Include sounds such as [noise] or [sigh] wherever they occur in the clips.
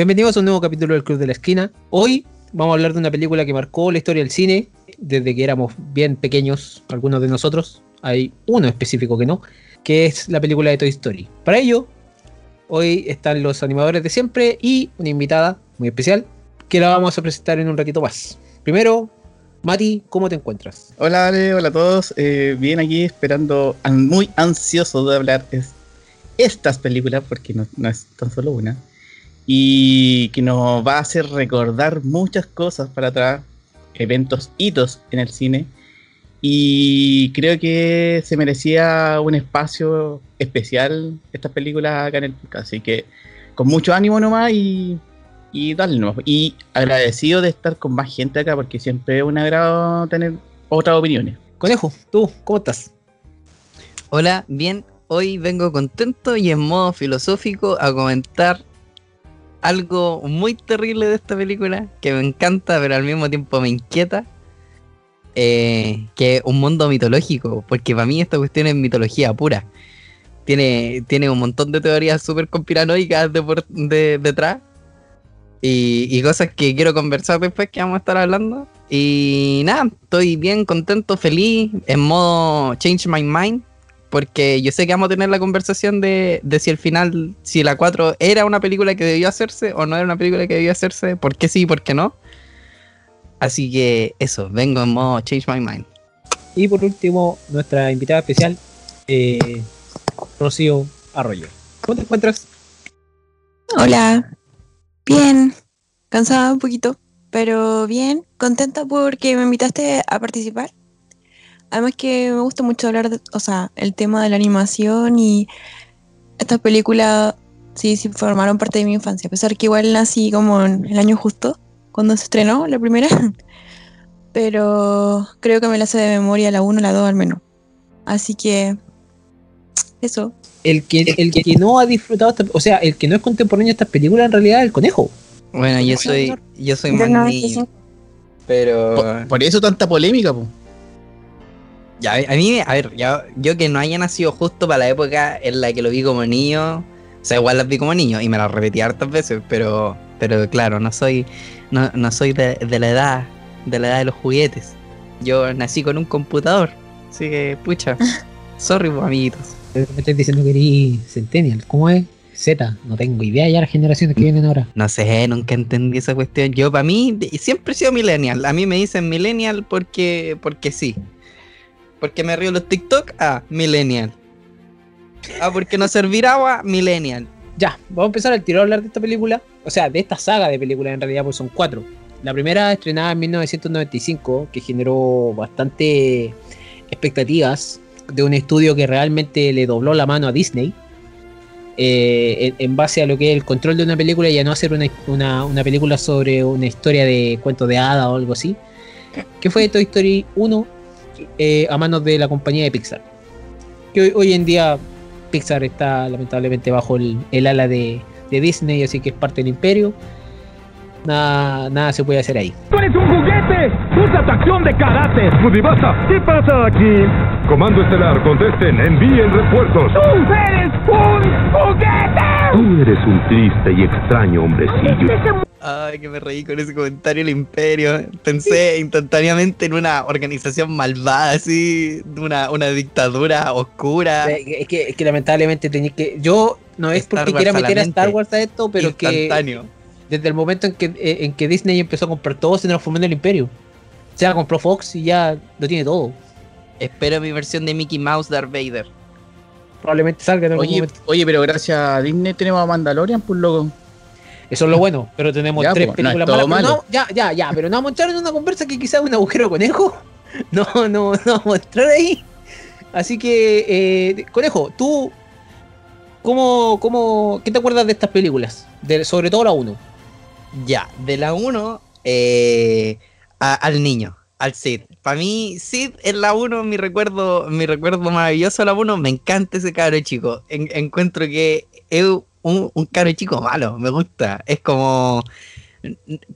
Bienvenidos a un nuevo capítulo del Club de la Esquina. Hoy vamos a hablar de una película que marcó la historia del cine desde que éramos bien pequeños, algunos de nosotros. Hay uno específico que no, que es la película de Toy Story. Para ello, hoy están los animadores de siempre y una invitada muy especial que la vamos a presentar en un ratito más. Primero, Mati, ¿cómo te encuentras? Hola Ale, hola a todos. Eh, bien aquí esperando, an- muy ansioso de hablar es- estas películas, porque no es tan solo una, y que nos va a hacer recordar muchas cosas para atrás, eventos, hitos en el cine, y creo que se merecía un espacio especial estas películas acá en el podcast, así que con mucho ánimo nomás y, y darle nomás. Y agradecido de estar con más gente acá, porque siempre es un agrado tener otras opiniones. Conejo, tú, ¿cómo estás? Hola, bien. Hoy vengo contento y en modo filosófico a comentar algo muy terrible de esta película que me encanta, pero al mismo tiempo me inquieta. eh, que es un mundo mitológico, porque para mí esta cuestión es mitología pura. Tiene, tiene un montón de teorías súper conspiranoicas de por- de- detrás y, y cosas que quiero conversar después que vamos a estar hablando. Y nada, estoy bien contento, feliz, en modo change my mind, porque yo sé que vamos a tener la conversación de, de si el final, si la 4 era una película que debió hacerse o no era una película que debió hacerse, por qué sí y por qué no. Así que eso, vengo en modo change my mind. Y por último, nuestra invitada especial, eh, Rocío Arroyo. ¿Cómo te encuentras? Hola, bien, cansada un poquito, pero bien, contenta porque me invitaste a participar. Además que me gusta mucho hablar, de, o sea, el tema de la animación y estas películas sí, sí formaron parte de mi infancia, a pesar que igual nací como en el año justo, cuando se estrenó la primera, [laughs] pero creo que me la sé de memoria la 1 la 2 al menos. Así que eso. El que, el que no ha disfrutado, esta- o sea, el que no es contemporáneo de estas películas en realidad es el conejo. Bueno, yo soy, yo soy más 95. niño, pero... Por, por eso tanta polémica, po. Ya, a mí, a ver, ya- yo que no haya nacido justo para la época en la que lo vi como niño, o sea, igual las vi como niño y me las repetí hartas veces, pero, pero claro, no soy, no, no soy de, de la edad, de la edad de los juguetes. Yo nací con un computador, así que, pucha, [laughs] sorry, pues, amiguitos. Me estás diciendo que eres Centennial. ¿Cómo es? Z, no tengo idea ya las generaciones que vienen ahora. No sé, nunca entendí esa cuestión. Yo, para mí, siempre he sido millennial. A mí me dicen millennial porque, porque sí. Porque me río los TikTok, ah, millennial. Ah, porque no servir agua, millennial. Ya, vamos a empezar al tiro a hablar de esta película. O sea, de esta saga de películas en realidad, pues son cuatro. La primera estrenada en 1995, que generó bastante expectativas de un estudio que realmente le dobló la mano a Disney. eh, en, base a lo que es el control de una película y a no hacer una, una- una película sobre una historia de cuento de hada o algo así. Que fue Toy Story 1 eh, a manos de la compañía de Pixar. Que hoy, hoy en día Pixar está lamentablemente bajo el, el ala de, de Disney, así que es parte del imperio. Nada, nada se puede hacer ahí. ¡Tú eres un juguete! ¡Usa tu acción de karate! ¡Mudibasa! ¿Qué pasa aquí? Comando Estelar, contesten, envíen refuerzos. ¡Tú eres un juguete! Tú eres un triste y extraño hombrecillo. Ay, que me reí con ese comentario del imperio. Pensé instantáneamente en una organización malvada, así, de una, una dictadura oscura. Es que, es que lamentablemente tenéis que. Yo no es Star porque Wars quiera meter a. Star Wars a esto, pero que instantáneo. desde el momento en que, eh, en que Disney empezó a comprar todo, se transformó en el imperio. O sea, compró Fox y ya lo tiene todo. Espero mi versión de Mickey Mouse Darth Vader. Probablemente salga en algún Oye, momento. oye, pero gracias a Disney tenemos a Mandalorian, pues loco. Eso es lo bueno, pero tenemos Ya, tres pues, no es películas todo malas. No, ya, ya, ya, pero no vamos a entrar en una conversa que quizás es un agujero conejo. [laughs] No, no, no vamos a entrar ahí. Así que, eh, conejo, tú, ¿cómo, cómo, ¿qué te acuerdas de estas películas? De, sobre todo la 1. Ya, de la 1 eh, al niño, al Sid. Para mí, Sid es la 1, mi recuerdo, mi recuerdo maravilloso de la 1. Me encanta ese cabro chico. En- encuentro que es un, un cabro chico malo, me gusta. Es como.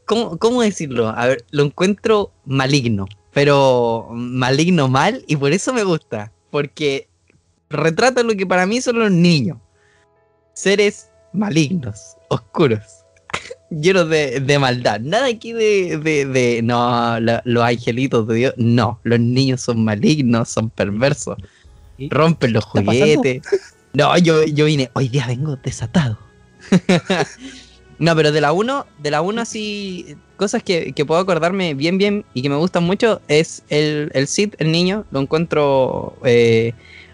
¿cómo, ¿Cómo decirlo? A ver, lo encuentro maligno, pero maligno mal y por eso me gusta. Porque retrata lo que para mí son los niños. Seres malignos, oscuros. [laughs] llenos de, de maldad. Nada aquí de, de, de no, la- los angelitos de Dios. No, los niños son malignos, son perversos. Rompen los juguetes. [laughs] No, yo, yo vine, hoy día vengo desatado. [laughs] no, pero de la 1, de la 1 así, cosas que, que puedo acordarme bien, bien y que me gustan mucho es el, el Sid, el niño, lo encuentro eh,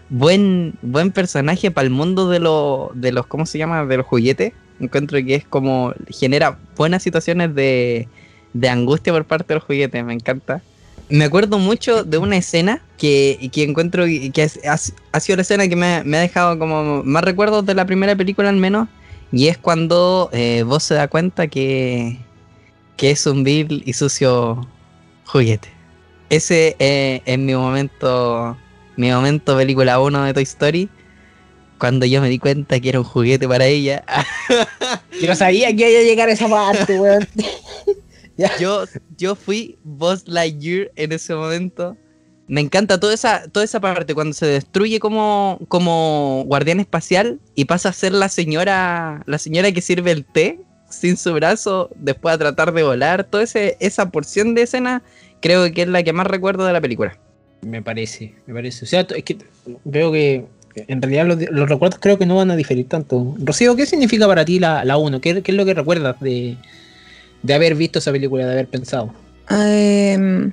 buen, buen personaje para el mundo de, los de los, ¿cómo se llama? De los juguetes. Encuentro que es como, genera buenas situaciones de, de angustia por parte de los juguetes, me encanta. Me acuerdo mucho de una escena que, que encuentro que es- ha, ha sido la escena que me, me ha dejado como más recuerdos de la primera película al menos. Y es cuando eh, vos se da cuenta que, que es un vil y sucio juguete. Ese eh, es mi momento, mi momento película 1 de Toy Story. Cuando yo me di cuenta que era un juguete para ella. [laughs] Yo no sabía que iba a llegar a esa parte, weón. [laughs] yo, yo fui Buzz Lightyear en ese momento. Me encanta toda esa, toda esa parte cuando se destruye como, como guardián espacial y pasa a ser la señora, la señora que sirve el té sin su brazo, después a tratar de volar. Toda ese, esa porción de escena creo que es la que más recuerdo de la película. Me parece, me parece. O sea, es que veo que en realidad los, los recuerdos creo que no van a diferir tanto. Rocío, ¿qué significa para ti la, la 1? ¿Qué, qué es lo que recuerdas de, de haber visto esa película, de haber pensado? Em,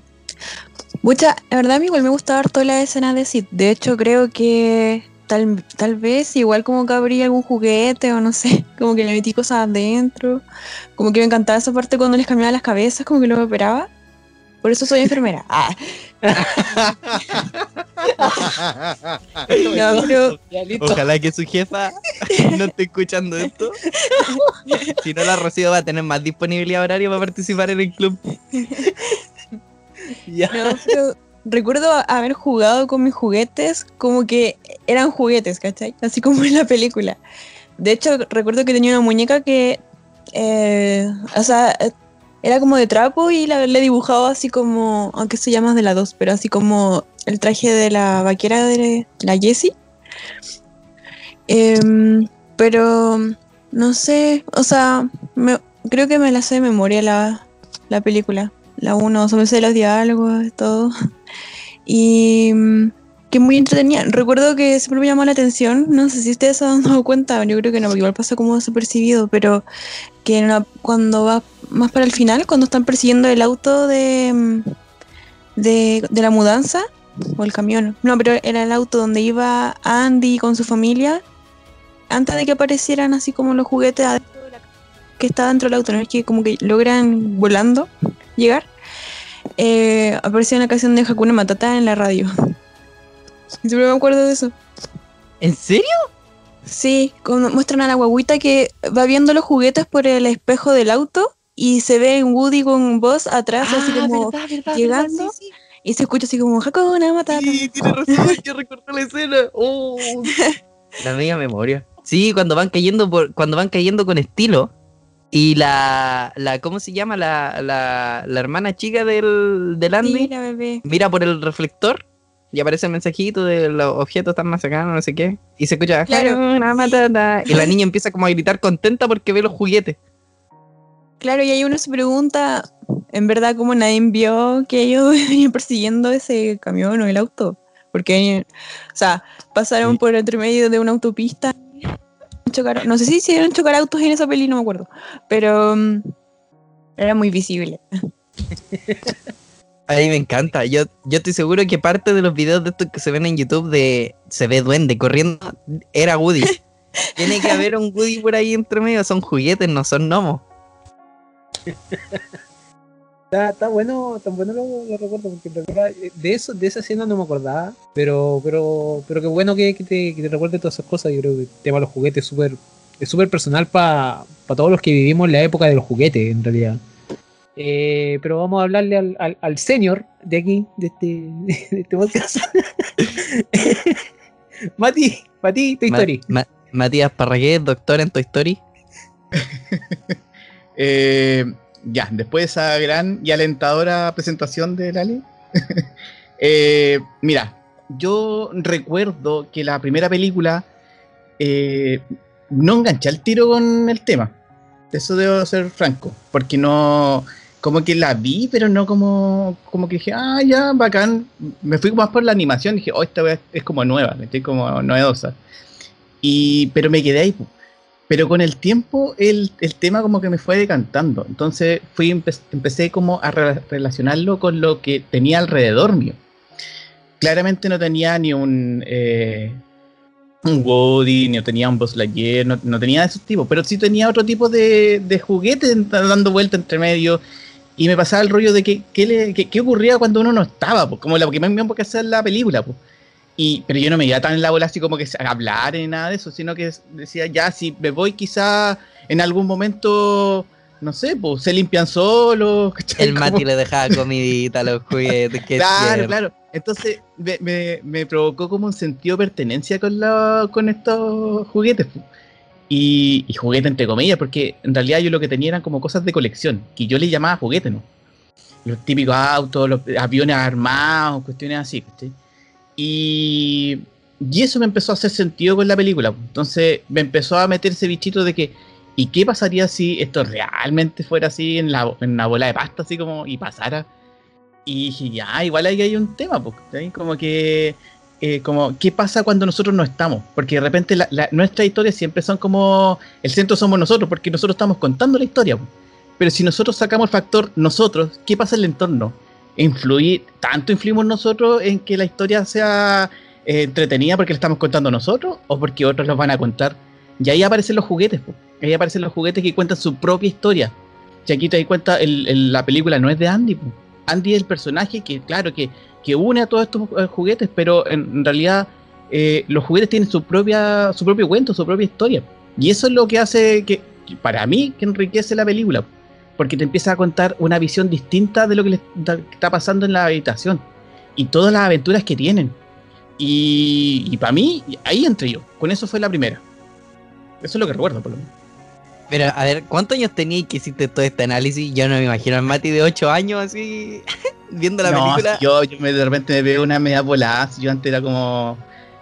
mucha, la verdad, a mí igual me gusta harto la escena de Sid. De hecho, creo que tal, tal vez igual como que abrí algún juguete o no sé, [laughs] como que le metí cosas adentro. Como que me encantaba esa parte cuando les cambiaba las cabezas, como que lo operaba. Por eso soy enfermera. Ah, no, pero. Ojalá que su jefa no esté escuchando esto. si no, la Rocío va a tener más disponibilidad horaria para participar en el club. [laughs] Ya. No, pero recuerdo haber jugado con mis juguetes como que eran juguetes, ¿cachai? Así como en la película. De hecho, recuerdo que tenía una muñeca que, eh, o sea, era como de trapo y la, le dibujaba así como, aunque se llama de la 2, pero así como el traje de la vaquera de la Jessie. Em, pero, no sé, o sea, me- creo que me la sé de memoria la, la película la 1, o sea, me sé los diálogos, todo. [laughs] Y que muy entretenida. Recuerdo que siempre me llamó la atención, no sé si ustedes se han dado cuenta, yo creo que no, porque igual pasa como desapercibido, pero que cuando va más para el final, cuando están persiguiendo el auto de, mm, de, de la mudanza, o el camión, no, pero era el auto donde iba Andy con su familia, antes de que aparecieran así como los juguetes de la- que está dentro del auto, ¿no? Es que como que logran volando llegar, eh, apareció una canción de Hakuna Matata en la radio. Siempre me acuerdo de eso. ¿En serio? Sí, cuando muestran a la guaguita que va viendo los juguetes por el espejo del auto y se ve en Woody con voz atrás, así como llegando. y se escucha así como Hakuna Matata. Sí, tiene razón, yo recuerdo la escena. Oh. [laughs] La mega memoria. Sí, cuando van cayendo por, cuando van cayendo con estilo. Y la, la ¿cómo se llama? La, la, la hermana chica del, del Andy. Sí, la bebé. mira por el reflector y aparece el mensajito de los objetos están más cercanos, no sé qué. Y se escucha Claro. "Hakuna Matata", Y la niña empieza como a gritar contenta porque ve los juguetes. Claro, y ahí uno se pregunta, en verdad, cómo nadie vio que ellos [laughs] venían persiguiendo ese camión o el auto. Porque, o sea, pasaron Sí. por entre medio de una autopista. chocaron- no sé si hicieron chocar autos en esa peli, no me acuerdo. Pero mm, era muy visible. [laughs] A mí me encanta. Yo, yo estoy seguro que parte de los videos de estos que se ven en YouTube de se ve duende corriendo era Woody. [laughs] Tiene que haber un Woody por ahí entre medio. Son juguetes, no son gnomos. Está, está bueno, tan bueno lo, lo recuerdo, porque eh, de eso, de esa escena no me acordaba, pero, pero, pero qué bueno que, que te, que te recuerde todas esas cosas. Yo creo que el tema de los juguetes es súper, es súper personal para todos los que vivimos en la época de los juguetes, en realidad. Eh, pero vamos a hablarle al, al, al senior de aquí, de este, [laughs] de este podcast. [laughs] Mati, Mati, Toy Story. Ma- Matías Parragués, doctor en Toy Story. [laughs] Eh, ya, después de esa gran y alentadora presentación de Lali. eh, mira, yo recuerdo que la primera película eh, no enganché al tiro con el tema. Eso debo ser franco, porque no, como que la vi, pero no como, como que dije, ah, ya, bacán. Me fui más por la animación, dije, oh, esta vez es como nueva, estoy como novedosa. Y, pero me quedé ahí. Pero con el tiempo el, el tema como que me fue decantando. Entonces fui empe- empecé como a re- relacionarlo con lo que tenía alrededor mío. Claramente no tenía ni un, eh, un Woody, ni tenía un Buzz Lightyear, no, no tenía de esos tipos, pero sí tenía otro tipo de, de juguetes dando vuelta entre medio. Y me pasaba el rollo de que, qué le- que- ocurría cuando uno no estaba, pues, como lo que me mismo que hacer la película. Pues. Y, pero yo no me iba tan en la bola así como que a hablar ni nada de eso, sino que decía, ya, si me voy quizá en algún momento, no sé, pues se limpian solos. [laughs] El Como- Mati le dejaba comidita a los [laughs] juguetes. Que Claro, claro. Entonces me, me- me provocó como un sentido de pertenencia con, la, con estos juguetes. Y, y juguete entre comillas, porque en realidad yo lo que tenía eran como cosas de colección, que yo le llamaba juguete, ¿no? Los típicos autos, los aviones armados, cuestiones así, ¿cachai? Y, y eso me empezó a hacer sentido con la película. pu. Entonces me empezó a meter ese bichito de que, ¿y qué pasaría si esto realmente fuera así en la, en la bola de pasta, así como, y pasara? Y dije, ya, igual ahí hay un tema, pues, ¿cachai? como que, eh, como, ¿qué pasa cuando nosotros no estamos? Porque de repente la, la- nuestras historias siempre son como, el centro somos nosotros, porque nosotros estamos contando la historia. Pero si nosotros sacamos el factor nosotros, ¿qué pasa en el entorno? Influir, tanto influimos nosotros en que la historia sea eh, entretenida porque la estamos contando nosotros o porque otros los van a contar. Y ahí aparecen los juguetes, pues. ahí aparecen los juguetes que cuentan su propia historia. Y aquí te das cuenta, el- el- la película no es de Andy. pues. Andy es el personaje que, claro, que, que une a todos estos eh, juguetes, pero en, realidad eh, los juguetes tienen su propia su propio cuento, su propia historia. Y eso es lo que hace que, para mí, que enriquece la película. Porque te empieza a contar una visión distinta de lo que le está, pasando en la habitación. Y todas las aventuras que tienen. Y, y para mí, ahí entré yo. Con eso fue la primera. Eso es lo que recuerdo, por lo menos. Pero, a ver, ¿cuántos años tenías que hiciste todo este análisis? Yo no me imagino al Mati de 8 años así, [laughs] viendo la No, película. yo, yo me, de repente me veo una media volada. Yo antes era como.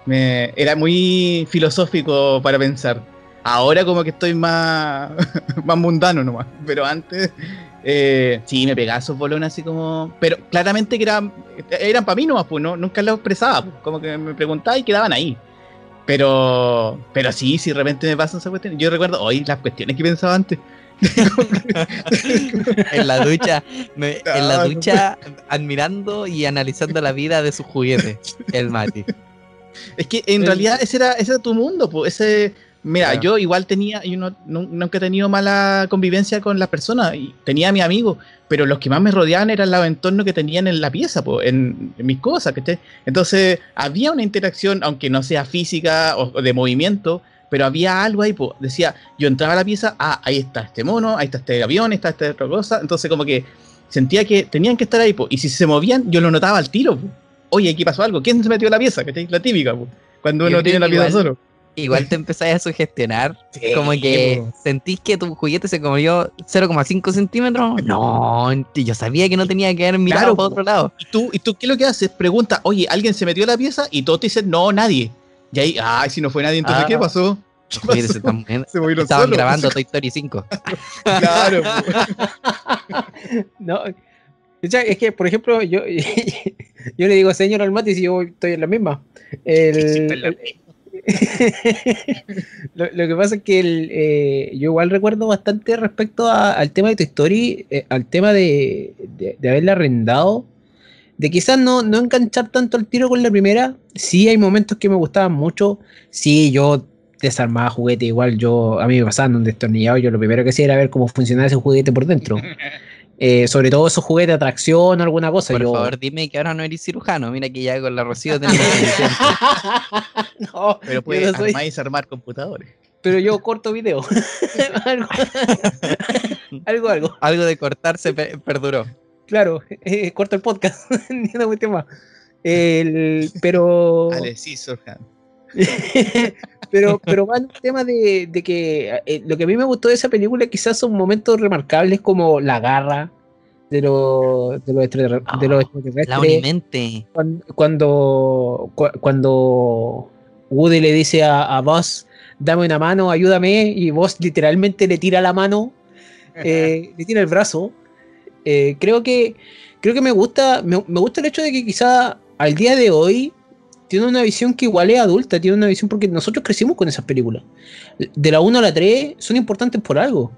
Me, era muy filosófico para pensar. Ahora como que estoy más, [laughs] más mundano nomás. Pero antes. eh, sí, me pegaba esos bolones así como. Pero claramente que eran, eran para mí nomás, pues, ¿no? nunca los expresaba. pues, como que me preguntaba y quedaban ahí. Pero, pero sí, si de repente me pasan esas cuestiones. Yo recuerdo hoy las cuestiones que pensaba antes. En la ducha, me- [laughs] en la no. ducha admirando y analizando la vida de sus juguetes, el Mati. Es que en El- realidad ese era, ese era tu mundo, pues. Ese, mira, Claro. yo igual tenía, yo no, nu- nunca he tenido mala convivencia con las personas, y tenía a mis amigos, pero los que más me rodeaban eran los entornos que tenían en la pieza, pues, en, en mis cosas, ¿cachai? Entonces, había una interacción, aunque no sea física o, o de movimiento, pero había algo ahí, pues. Decía, yo entraba a la pieza, ah, ahí está este mono, ahí está este avión, ahí está esta otra cosa, entonces como que sentía que tenían que estar ahí, pues, y si se movían, yo lo notaba al tiro, pues. Oye, aquí pasó algo, ¿quién se metió a la pieza? ¿Cachai? La típica, pues. Cuando uno tiene la pieza solo. Igual te empezáis a sugestionar, como que po. sentís que tu juguete se comió 0,5 centímetros. No, yo sabía que no tenía que haber mirado Claro, para po. otro lado. ¿Y tú, ¿Y tú qué es lo que haces? Pregunta, oye, ¿alguien se metió a la pieza? Y todos te dicen, no, nadie. Y ahí, ay, si no fue nadie, entonces, Ah. ¿qué pasó? [laughs] Los juguetes [laughs] se están. Se Estaban grabando Toy Story 5. [laughs] Claro, po. no, o sea, es que, por ejemplo, yo, yo le digo señor al Mati si yo estoy en la misma. El- en la el- lo, lo que pasa es que el, eh, yo igual recuerdo bastante respecto a- al tema de tu Story, eh, al tema de, de, de haberla arrendado, de quizás no, no enganchar tanto el tiro con la primera. Sí, hay momentos que me gustaban mucho. Sí, yo desarmaba juguete, igual yo, a mí me pasaban un destornillado, yo lo primero que hacía era ver cómo funcionaba ese juguete por dentro. [laughs] Eh, sobre todo esos juguetes de atracción o alguna cosa. Por yo... favor, dime que ahora no eres cirujano. Mira que ya con [laughs] la Rocío tenemos [laughs] no, Pero puedes no soy- armar y desarmar computadores. pero yo corto video. algo, algo, algo. Algo de cortarse pe- perduró. Claro, [laughs] eh, corto el podcast. [laughs] Ni una cuestión más. El- pero, [laughs] Dale, sí, Sorhan. pero, pero va el tema de, de que eh, lo que a mí me gustó de esa película quizás son momentos remarcables como la garra de los de los, extraterre- de los Oh, extraterrestres. La Unimente. cuan- cuando, cu- cuando Woody le dice a, a Buzz, dame una mano, ayúdame, y vos literalmente le tira la mano, eh, le tira el brazo. Eh, creo que creo que me gusta, me, me gusta el hecho de que quizá al día de hoy tiene una visión que igual es adulta, tiene una visión porque nosotros crecimos con esas películas. De la 1 a la 3 son importantes por algo.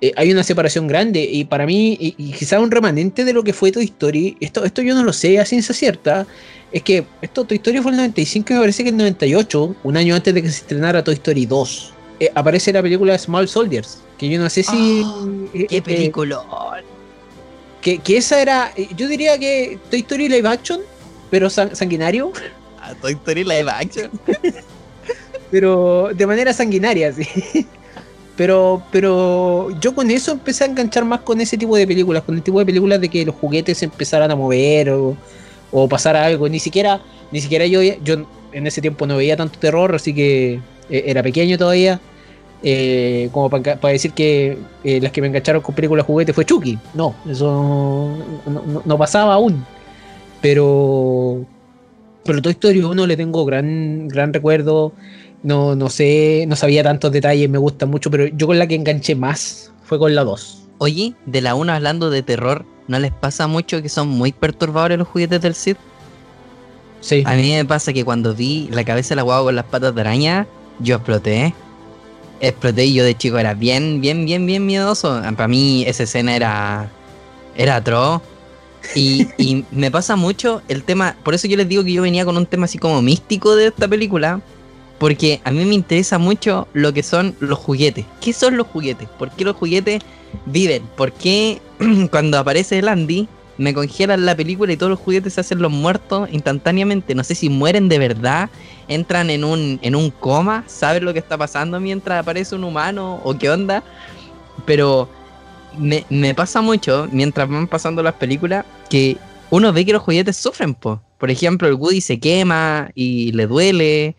Eh, hay una separación grande y para mí, y, y quizá un remanente de lo que fue Toy Story, esto, esto yo no lo sé a ciencia cierta, es que esto Toy Story fue en el 95 y me parece que en el 98, un año antes de que se estrenara Toy Story 2, eh, aparece la película Small Soldiers, que yo no sé si... eh, ¡Qué película! Que, que esa era, eh, yo diría que Toy Story live action, pero san- sanguinario, A Toy Story live action. [laughs] pero de manera sanguinaria, sí. Pero, pero yo con eso empecé a enganchar más con ese tipo de películas, con el tipo de películas de que los juguetes se empezaran a mover o, o pasara algo. Ni siquiera, ni siquiera yo, yo en ese tiempo no veía tanto terror, así que eh, era pequeño todavía. Eh, como para decir que eh, las que me engancharon con películas juguetes fue Chucky. No, eso no, no- no pasaba aún. Pero, pero Toy Story 1 le tengo gran, gran recuerdo. No, no sé, no sabía tantos detalles, me gusta mucho, pero yo con la que enganché más fue con la 2. Oye, de la 1 hablando de terror, ¿no les pasa mucho que son muy perturbadores los juguetes del Sith? Sí. A mí me pasa que cuando vi la cabeza de la guagua con las patas de araña, yo exploté. Exploté y yo de chico era bien, bien, bien, bien miedoso. Para mí esa escena era, era atroz. Y, me pasa mucho el tema, por eso yo les digo que yo venía con un tema así como místico de esta película, porque a mí me interesa mucho lo que son los juguetes. ¿Qué son los juguetes? ¿Por qué los juguetes viven? ¿Por qué [clears throat] cuando aparece el Andy me congelan la película y todos los juguetes se hacen los muertos instantáneamente? No sé si mueren de verdad, entran en un, en un coma, saben lo que está pasando mientras aparece un humano o qué onda, pero me, me pasa mucho mientras van pasando las películas que uno ve que los juguetes sufren, po. Por ejemplo, el Woody se quema y le duele,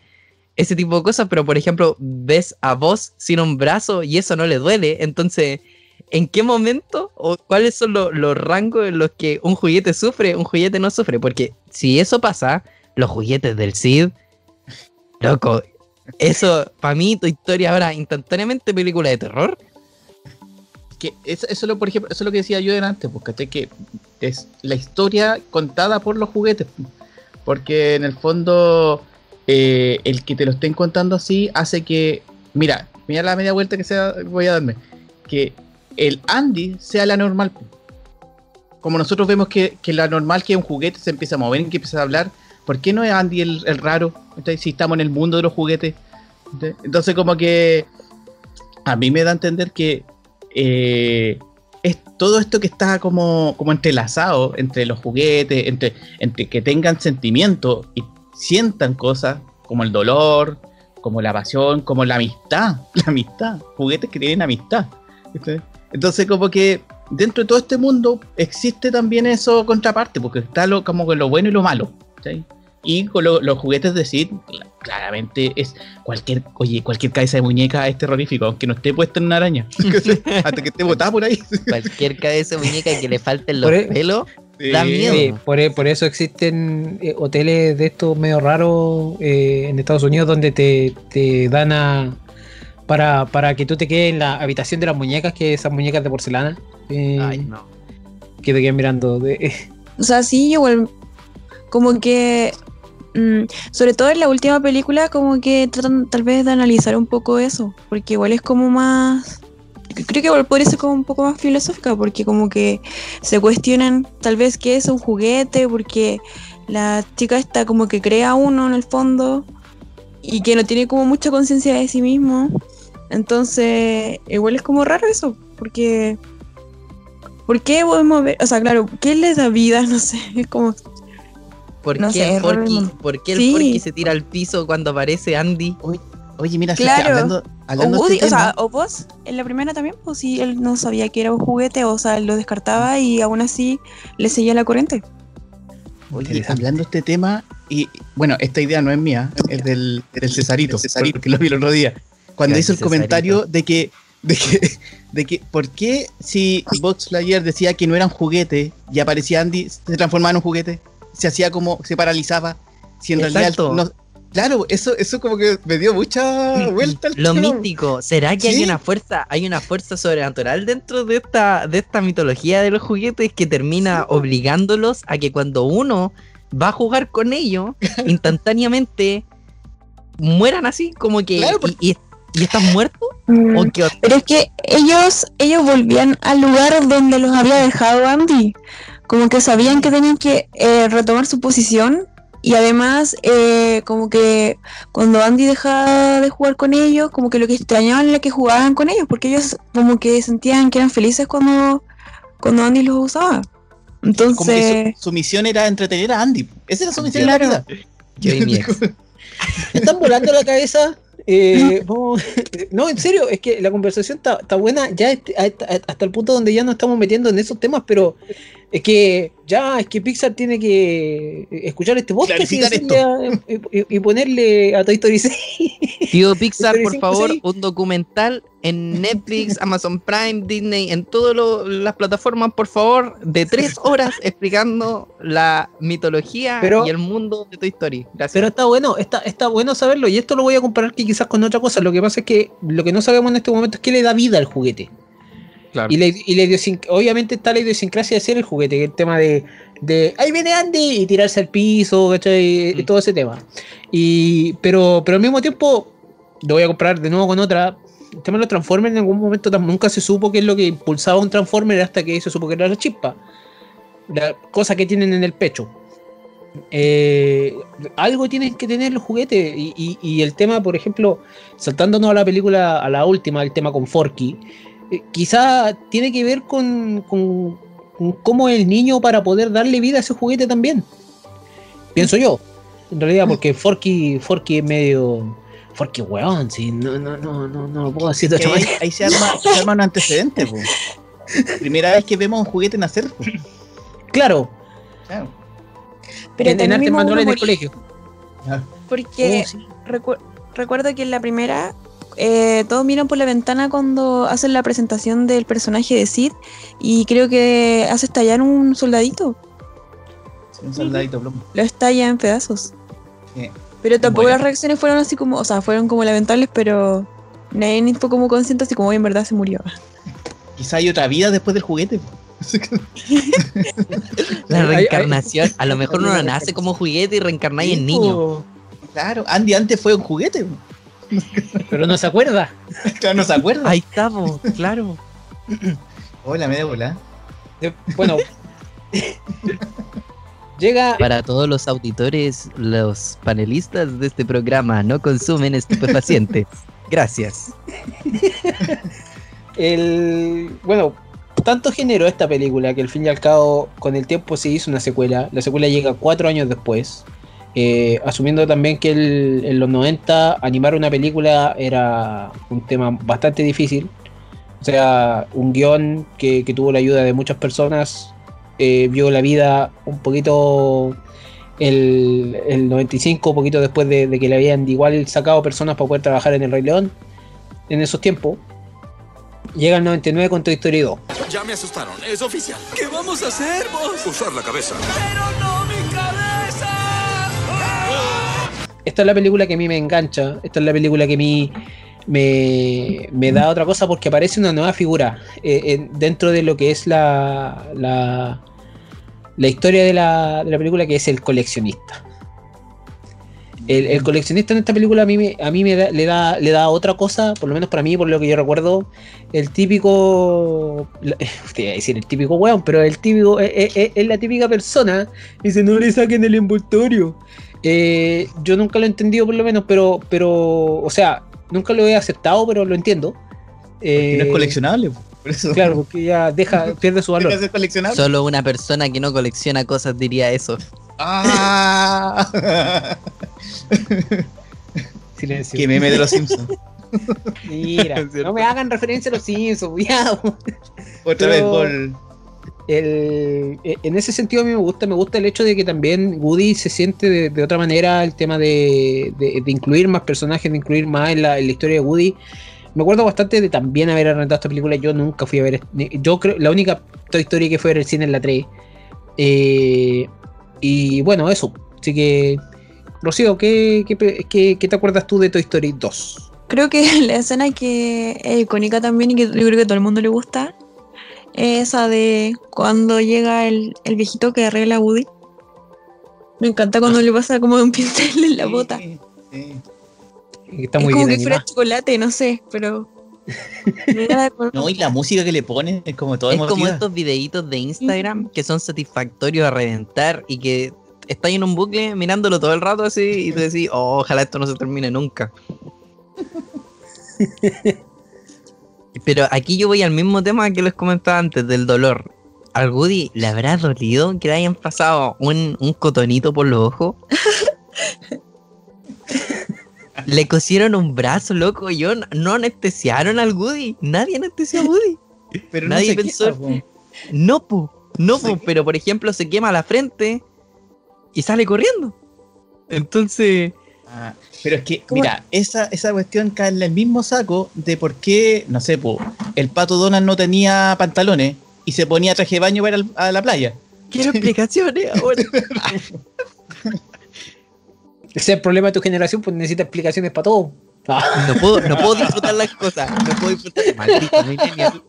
ese tipo de cosas, pero por ejemplo, ves a vos sin un brazo y eso no le duele, entonces, ¿en qué momento o cuáles son lo- los rangos en los que un juguete sufre, un juguete no sufre? Porque si eso pasa, los juguetes del Cid, loco, eso, para mí, tu historia ahora, instantáneamente película de terror. que eso, eso lo, por ejemplo, eso es lo que decía yo delante, ¿cachai? Que es la historia contada por los juguetes. pues. Porque en el fondo, eh, el que te lo estén contando así hace que. Mira, mira la media vuelta que sea, voy a darme. Que el Andy sea la normal. pues. Como nosotros vemos que, que la normal que un juguete se empieza a mover y que empieza a hablar. ¿Por qué no es Andy el, raro? Si estamos en el mundo de los juguetes. Entonces, como que. A mí me da a entender que eh, es todo esto que está como, como entrelazado entre los juguetes, entre, entre que tengan sentimiento y sientan cosas como el dolor, como la pasión, como la amistad, [laughs] la amistad, juguetes que tienen amistad. Entonces como que dentro de todo este mundo existe también eso contraparte, porque está lo, como con lo bueno y lo malo. ¿Sí? Y con lo- los juguetes de Sid, cl- claramente es cualquier, oye, cualquier cabeza de muñeca es terrorífico, aunque no esté puesta en una araña. [laughs] Hasta que esté botada por ahí. Cualquier cabeza de muñeca que le falten los Por e- pelos, Da miedo. Sí, por, e- por eso existen eh, hoteles de estos medio raros eh, en Estados Unidos donde te, te dan a. Para, para que tú te quedes en la habitación de las muñecas, que esas muñecas de porcelana. eh, ay no. Que te queden mirando. de- O sea, sí, igual. Como que. mm, sobre todo en la última película, como que tratan tal vez de analizar un poco eso. Porque igual es como más. Creo que igual podría ser como un poco más filosófica, porque como que se cuestionan tal vez qué es un juguete, porque la chica está como que crea uno en el fondo y que no tiene como mucha conciencia de sí mismo. Entonces, igual es como raro eso, porque. ¿Por qué podemos ver? O sea, claro, ¿qué les da vida? [laughs] No sé, es como. ¿Por No qué sé, el Porky, por qué el Sí. Porky se tira al piso cuando aparece Andy? Oye, mira, Claro. hablando, O, hablando de Woody, este o sea, o vos, en la primera también, pues sí, él no sabía que era un juguete, o sea, él lo descartaba y aún así le seguía la corriente. oye, hablando de este tema, y bueno, esta idea no es mía, es del, del Cesarito, porque lo vi el otro día. Cuando hizo el Cesarito. comentario de que, de que, [laughs] de que, ¿por qué si Box Player decía que no eran juguetes y aparecía Andy, se transformaba en un juguete? Se hacía como, se paralizaba. Si en Exacto. realidad no, Claro, eso, eso como que me dio mucha vuelta al Lo tema. místico, ¿será que hay una fuerza, hay una fuerza sobrenatural dentro de esta, de esta mitología de los juguetes que termina obligándolos a que cuando uno va a jugar con ellos, [laughs] instantáneamente mueran así, como que Claro, porque- y, y- y estás muerto? Mm, ¿O qué? Pero es que ellos, ellos volvían al lugar donde los había dejado Andy. Como que sabían que tenían que eh, retomar su posición. Y además, eh, como que cuando Andy dejaba de jugar con ellos, como que lo que extrañaban era que jugaban con ellos, porque ellos como que sentían que eran felices cuando, cuando Andy los usaba. Como que Entonces, su, su misión era entretener a Andy. Esa era su misión Claro. en la vida. Yo y [laughs] mi ex. Me están volando la cabeza. Eh, [laughs] no, en serio, es que la conversación está, está buena ya hasta, hasta el punto donde ya nos estamos metiendo en esos temas, pero es que ya es que Pixar tiene que escuchar este podcast y, a- y- y- ponerle a Toy Story 6. Tío Pixar, [laughs] por 35, favor, un documental en Netflix, [laughs] Amazon Prime, Disney, en todas las plataformas, por favor, de tres horas explicando la mitología Pero- y el mundo de Toy Story. Gracias. Pero está bueno, está, está bueno saberlo y esto lo voy a comparar que quizás con otra cosa. Lo que pasa es que lo que no sabemos en este momento es qué le da vida al juguete. Claro. Y, la, y la obviamente está la idiosincrasia de ser el juguete, que es el tema de, de ahí viene Andy y tirarse al piso, ¿cachai? Y Mm. todo ese tema. Y, pero, pero al mismo tiempo, lo voy a comparar de nuevo con otra. El tema de los Transformers en algún momento nunca se supo qué es lo que impulsaba un Transformer hasta que se supo que era la chispa. La cosa que tienen en el pecho. Eh, algo tienen que tener los juguetes. Y, y- y el tema, por ejemplo, saltándonos a la película, a la última, el tema con Forky, eh, quizá tiene que ver con, con, con cómo el niño para poder darle vida a ese juguete también. Pienso yo. En realidad, porque Forky, Forky es medio. Forky, weón, sí, no, no, no, no, no lo puedo decir de otra ahí, manera. ahí se, arma, se arma un antecedente. po. Primera vez que vemos un juguete nacer. po. Claro, Claro. pero en, en también arte vimos manual uno en el morir, colegio. Porque Oh, sí. recu- recuerdo que en la primera eh, todos miran por la ventana cuando hacen la presentación del personaje de Sid y creo que hace estallar un soldadito, Sí, un soldadito plomo. lo estalla en pedazos. Sí. Pero tampoco Bueno. las reacciones fueron así como, o sea, fueron como lamentables, pero nadie ni fue como consciente así como "Oye, en verdad se murió. [laughs] Quizá hay otra vida después del juguete. [laughs] La reencarnación. A lo mejor uno nace como juguete y reencarnáis en niño. Oh, Claro, Andy antes fue un juguete. Pero no se acuerda. [laughs] Claro, no se acuerda. Ahí estamos, claro. [clears throat] Hola, media bola. De- Bueno. Llega. Para todos los auditores, los panelistas de este programa no consumen estupefacientes. [laughs] Gracias. el bueno tanto generó esta película que al fin y al cabo con el tiempo se hizo una secuela la secuela llega cuatro años después eh, asumiendo también que el- en los 90 animar una película era un tema bastante difícil o sea un guion que, que tuvo la ayuda de muchas personas eh, vio la vida un poquito el, el 95 un poquito después de, de que le habían igual sacado personas para poder trabajar en el Rey León en esos tiempos Llega el 99 con Toy Story 2. Ya me asustaron, es oficial. ¿Qué vamos a hacer, vos? Usar la cabeza. ¡Pero no Esta es la película que a mí me engancha. Esta es la película que a mí me, me da otra cosa porque aparece una nueva figura eh, en- dentro de lo que es la, la, historia de la, de la película, que es el coleccionista. El, coleccionista en esta película a mí, a mí me da- le, da, le da otra cosa, por lo menos para mí, por lo que yo recuerdo, el típico, [laughs] te iba a decir el típico weón, pero el típico, es, es- es la típica persona, dice no le saquen el envoltorio. Eh, yo nunca lo he entendido por lo menos, pero, pero, o sea, nunca lo he aceptado, pero lo entiendo. Que no Eh, es coleccionable. po. Por eso. Claro, porque ya deja, [laughs] pierde su valor. coleccionable. Solo una persona que no colecciona cosas diría eso. Ah. [laughs] Silencio. Qué meme de los Simpsons. Mira, [laughs] no me hagan referencia a los Simpsons, cuidado. Otra Pero- vez gol. E- en ese sentido a mí me gusta, me gusta el hecho de que también Woody se siente de, otra manera el tema de, incluir más personajes, de incluir más en la, historia de Woody. Me acuerdo bastante de también haber rentado esta película. Yo nunca fui a ver. Yo creo. La única Toy Story que fue a ver el cine en la 3. Eh, y bueno, eso. Así que. Rocío, ¿qué, te acuerdas tú de Toy Story 2? Creo que [laughs] la escena que es icónica también y que yo creo que a todo el mundo le gusta es esa de cuando llega el, el viejito que arregla a Woody. Me encanta cuando le pasa como un pincel en la bota. Sí, sí. Está es muy como bien que fuera chocolate, no sé, pero. [laughs] No, y la música que le ponen es como todo Es como emotiva. estos videitos de Instagram que son satisfactorios a reventar y que estás en un bucle mirándolo todo el rato así y te decís, oh, ojalá esto no se termine nunca. [laughs] Pero aquí yo voy al mismo tema que les comentaba antes, del dolor. ¿Al Woody le habrá dolido que le hayan pasado un, un cotonito por los ojos? [laughs] le cosieron un brazo, loco. Yo no anestesiaron al Woody. Nadie anestesió a Woody. Pero nadie se pensó-. No, pu, no, pu, pero por ejemplo se quema la frente y sale corriendo. Entonces, Ah, pero es que, ¿Cómo? mira, esa, esa cuestión cae en el mismo saco de por qué, no sé, po, el pato Donald no tenía pantalones y se ponía traje de baño para ir al- a la playa. quiero explicaciones ahora. [laughs] Ese es el problema de tu generación, pues necesita explicaciones para todo. Ah, [laughs] No puedo, no puedo disfrutar las cosas. No puedo disfrutar. [laughs] Maldito millennial.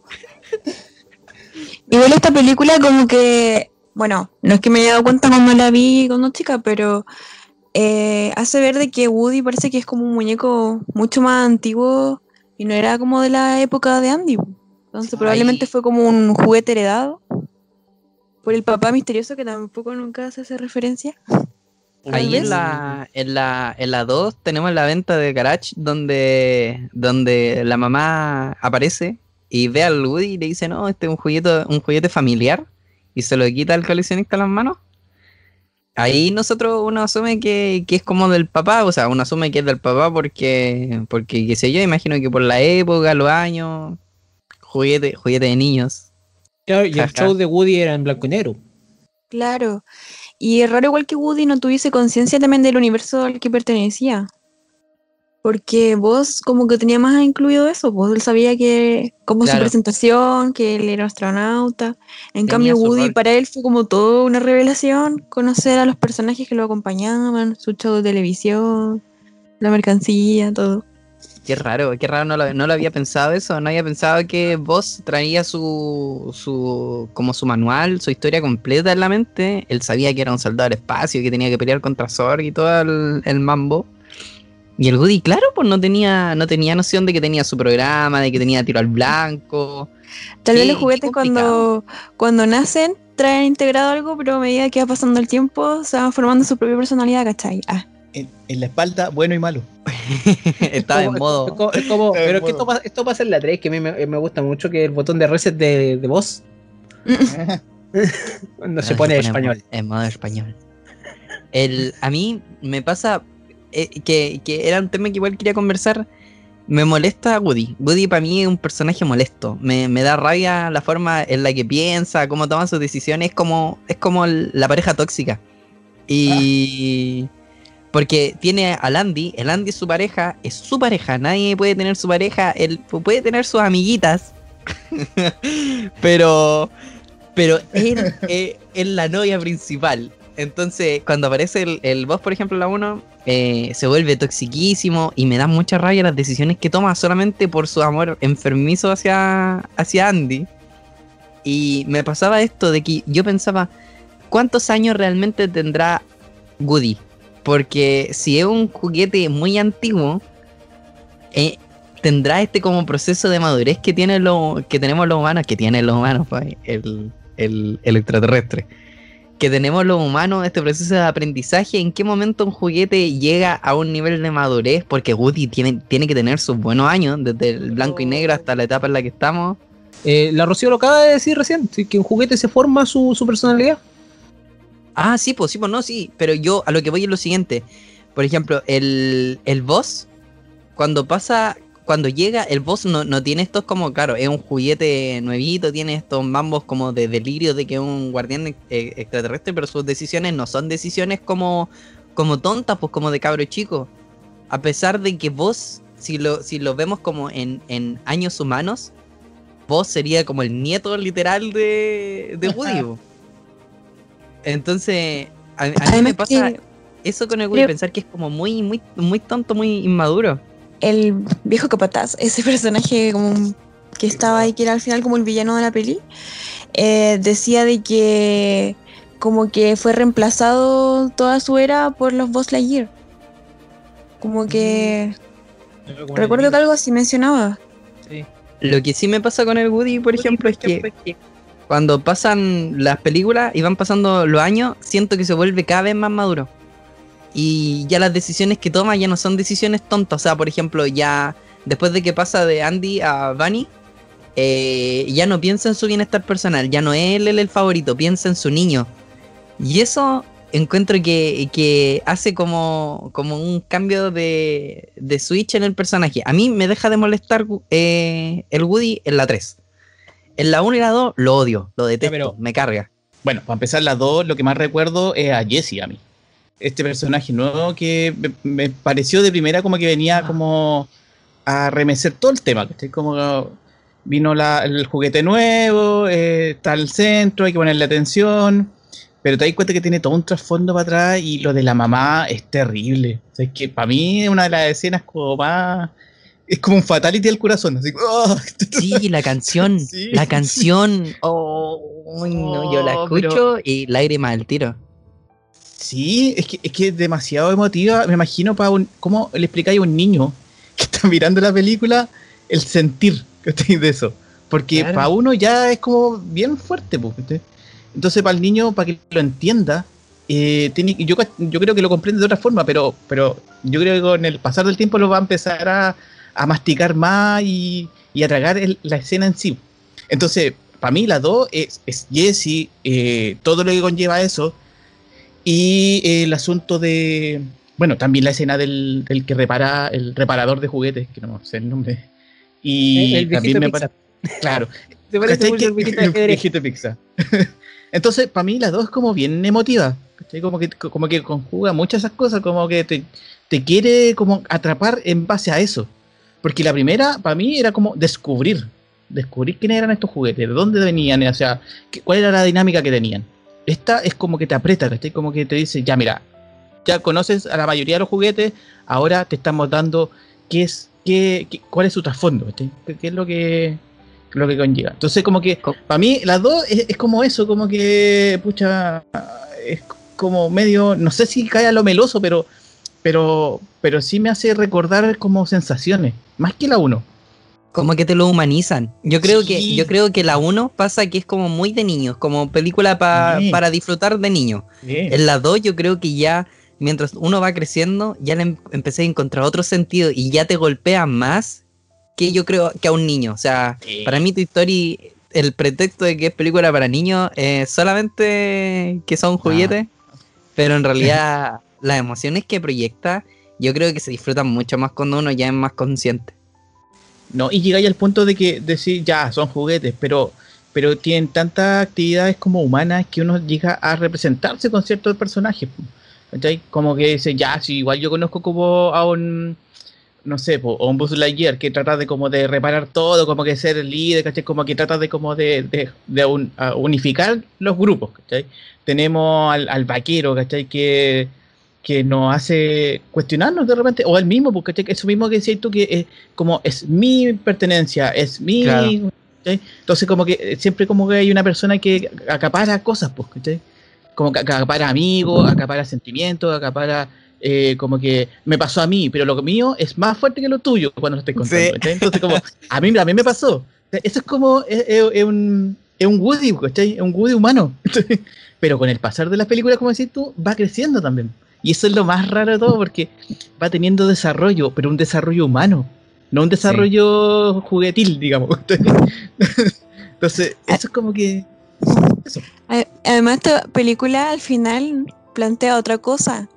Igual esta película como que, bueno, no es que me haya dado cuenta cuando la vi cuando chica, pero eh, hace ver de que Woody parece que es como un muñeco mucho más antiguo y no era como de la época de Andy. Entonces Ay. probablemente fue como un juguete heredado por el papá misterioso que tampoco nunca se hace referencia. Ahí en la, en la en la 2 tenemos la venta de Garage donde, donde la mamá aparece y ve al Woody y le dice, no, este es un juguete, un juguete familiar y se lo quita al coleccionista a las manos. Ahí nosotros uno asume que, que es como del papá, o sea, uno asume que es del papá porque, porque qué sé yo, imagino que por la época, los años, juguete, juguete de niños. claro, y el Ajá. show de Woody era en blanco y negro. Claro. Y es raro igual que Woody no tuviese conciencia también del universo al que pertenecía. Porque vos como que tenía más incluido eso, vos él sabía que como su presentación, que él era astronauta. En Tenía cambio Woody para él fue como toda una revelación, conocer a los personajes que lo acompañaban, su show de televisión, la mercancía, todo. Qué raro, qué raro, no lo, no lo había pensado eso, no había pensado que vos traía su, su, como su manual, su historia completa en la mente, él sabía que era un soldado del espacio, que tenía que pelear contra Zorg y todo el, el mambo, y el Woody, claro, pues no tenía, no tenía noción de que tenía su programa, de que tenía tiro al blanco, Tal vez los juguetes cuando, cuando nacen traen integrado algo, pero a medida que va pasando el tiempo se van formando su propia personalidad, ¿cachai? Ah, En, en la espalda, bueno y malo. [laughs] estaba en modo... es como- es como- Está en pero es que esto, pasa- esto pasa en la 3, que a mí me, me gusta mucho, que el botón de reset de, de voz [laughs] cuando se pone en español. En modo español. El, a mí me pasa eh, que, que era un tema que igual quería conversar. Me molesta Woody. Woody para mí es un personaje molesto. Me, me da rabia la forma en la que piensa, cómo toma sus decisiones. Es como, es como la pareja tóxica. Y. Porque tiene al Andy, el Andy es su pareja, es su pareja, nadie puede tener su pareja, él pu- puede tener sus amiguitas, [laughs] pero pero él [laughs] eh, es la novia principal. Entonces, cuando aparece el, el boss, por ejemplo, la 1, eh, se vuelve toxiquísimo y me da mucha rabia las decisiones que toma solamente por su amor enfermizo hacia, hacia Andy. Y me pasaba esto de que yo pensaba, ¿cuántos años realmente tendrá Woody? Porque si es un juguete muy antiguo, eh, tendrá este como proceso de madurez que tiene lo, que tenemos los humanos, que tienen los humanos, pues, el, el, el extraterrestre. Que tenemos los humanos, este proceso de aprendizaje, ¿en qué momento un juguete llega a un nivel de madurez? Porque Woody tiene, tiene que tener sus buenos años, desde el blanco y negro hasta la etapa en la que estamos. Eh, la Rocío lo acaba de decir recién, que un juguete se forma su, su personalidad. Ah, sí, pues sí, pues no, sí. Pero yo a lo que voy es lo siguiente. Por ejemplo, el, el boss, cuando pasa, cuando llega, el boss no, no tiene estos como, claro, es un juguete nuevito, tiene estos mambos como de delirio de que es un guardián eh, extraterrestre, pero sus decisiones no son decisiones como, como tontas, pues como de cabro chico. A pesar de que vos, si lo, si lo vemos como en, en años humanos, vos sería como el nieto literal de, de Woody. Entonces, a, a mí me pasa. eso con el Woody, pensar que es como muy, muy, muy tonto, muy inmaduro. El viejo capataz, ese [laughs] personaje como que estaba ahí, que era al final como el villano de la peli, eh, decía de que como que fue reemplazado toda su era por los Buzz Lightyear. Como que recuerdo que algo así mencionaba. Lo que sí me pasa con el Woody, por ejemplo, es que cuando pasan las películas y van pasando los años, siento que se vuelve cada vez más maduro. Y ya las decisiones que toma ya no son decisiones tontas. O sea, por ejemplo, ya después de que pasa de Andy a Bunny, eh, ya no piensa en su bienestar personal, ya no es él el, el favorito, piensa en su niño. Y eso encuentro que, que hace como, como un cambio de, de switch en el personaje. A mí me deja de molestar eh, el Woody en la 3. En la 1 y la 2 lo odio, lo detesto, pero- me carga. Bueno, para empezar las dos, lo que más recuerdo es a Jesse a mí. Este personaje nuevo que me, pareció de primera como que venía como a remecer todo el tema, ¿cachai? Como vino la- el juguete nuevo, eh, está al centro, hay que ponerle atención, pero te das cuenta que tiene todo un trasfondo para atrás y lo de la mamá es terrible. O sea, es que para mí es una de las escenas como más... Es como un fatality del corazón, así ¡oh! [laughs] Sí, la canción, Sí, la sí. canción. [laughs] Oh, no, yo la Oh, escucho y lágrima al tiro. Sí, es que, es que es demasiado emotiva. Me imagino para un. ¿Cómo le explicáis a un niño [laughs] que está mirando la película el sentir de eso? Porque Claro. para uno ya es como bien fuerte. pues, ¿cachai? Entonces, para el niño, para que lo entienda, eh, tiene, yo, yo creo que lo comprende de otra forma, pero, pero yo creo que con el pasar del tiempo lo va a empezar a, a masticar más y, y a tragar el- la escena en sí. Entonces, para mí, las dos es, es Jesse, eh, todo lo que conlleva eso, y eh, el asunto de. Bueno, también la escena del, del que repara, el reparador de juguetes, que no sé el nombre. Y el también viejito me Pixar. parece. Claro. ¿Te parece mucho el viejito [laughs] [laughs] [laughs] el viejito Pixar. Entonces, para mí, las dos es como bien emotiva. ¿cachai? Como que, como que conjuga muchas esas cosas, como que te, te quiere como atrapar en base a eso. Porque la primera, para mí, era como descubrir. Descubrir quiénes eran estos juguetes, de dónde venían, o sea, cuál era la dinámica que tenían. Esta es como que te aprieta, ¿cachai? Como que te dice, ya mira, ya conoces a la mayoría de los juguetes, ahora te estamos dando qué es, qué, qué- cuál es su trasfondo, ¿cachai? ¿Qué, es lo que, lo que conlleva? Entonces, como que, para mí, las dos es, es como eso, como que, pucha, es como medio, no sé si cae a lo meloso, pero, pero, pero sí me hace recordar como sensaciones, más que la uno. Como que te lo humanizan. Yo creo Sí. que yo creo que la 1 pasa que es como muy de niños, como película pa- Sí. para disfrutar de niños. En la 2 yo creo que ya mientras uno va creciendo, ya le em- empecé a encontrar otro sentido y ya te golpea más que yo creo que a un niño. O sea, Sí. para mí tu historia, el pretexto de que es película para niños es solamente que son juguetes, pero en realidad [laughs] las emociones que proyecta, yo creo que se disfrutan mucho más cuando uno ya es más consciente. No, y llegáis al punto de que decir, ya, son juguetes, pero, pero tienen tantas actividades como humanas que uno llega a representarse con ciertos personajes. ¿cachai? Como que dice, ya, si igual yo conozco como a un, no sé, po, a un Buzz Lightyear que trata de como de reparar todo, como que ser líder, ¿cachai? Como que trata de como de, de, un- unificar los grupos, ¿cachai? Tenemos al, al vaquero, ¿cachai? Que, que nos hace cuestionarnos de repente, o el mismo, porque eso mismo que decías tú, que es como es mi pertenencia, es mi... Entonces como que eh, siempre como que hay una persona que acapara cosas, pues, ¿cachai? Como que acapara amigos, acapara sentimientos, acapara... eh, como que me pasó a mí, pero lo mío es más fuerte que lo tuyo cuando lo estoy contando. Sí. Entonces, como, a mí, a mí me pasó. Eso es como, es, es- es un, es un Woody. Es un Woody humano. [laughs] Pero con el pasar de las películas, como decís tú, va creciendo también. Y eso es lo más raro de todo, porque va teniendo desarrollo, pero un desarrollo humano, no un desarrollo juguetil, digamos. [laughs] Entonces, eso es como que... Eso. Además, esta película al final plantea otra cosa.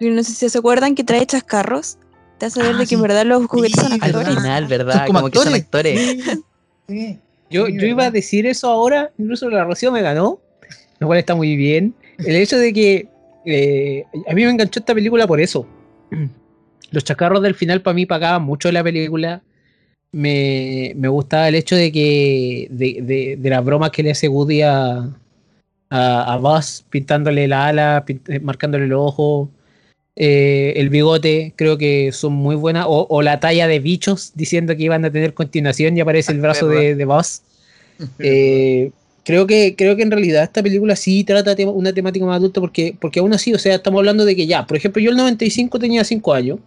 Y no sé si se acuerdan que trae chascarros. Te hace ver Ah, de que en sí. verdad los juguetes son Sí, Al actores. final, ¿verdad? Como como que son actores. actores. Sí, sí. Yo, Sí, yo iba a decir eso ahora, incluso la Rocío me ganó, lo cual está muy bien. El hecho de que eh, a mí me enganchó esta película por eso. [clears throat] Los chacarros del final para mí pagaban mucho la película. Me, me gustaba el hecho de que de, de, de las bromas que le hace Woody a, a, a Buzz pintándole la ala, pint- eh, marcándole los ojos, eh, el bigote, creo que son muy buenas. O, o la talla de bichos diciendo que iban a tener continuación y aparece el brazo de, de Buzz. [laughs] Eh, creo que creo que en realidad esta película sí trata una temática más adulta porque porque aún así, o sea, estamos hablando de que ya, por ejemplo, yo el 95 tenía 5 años.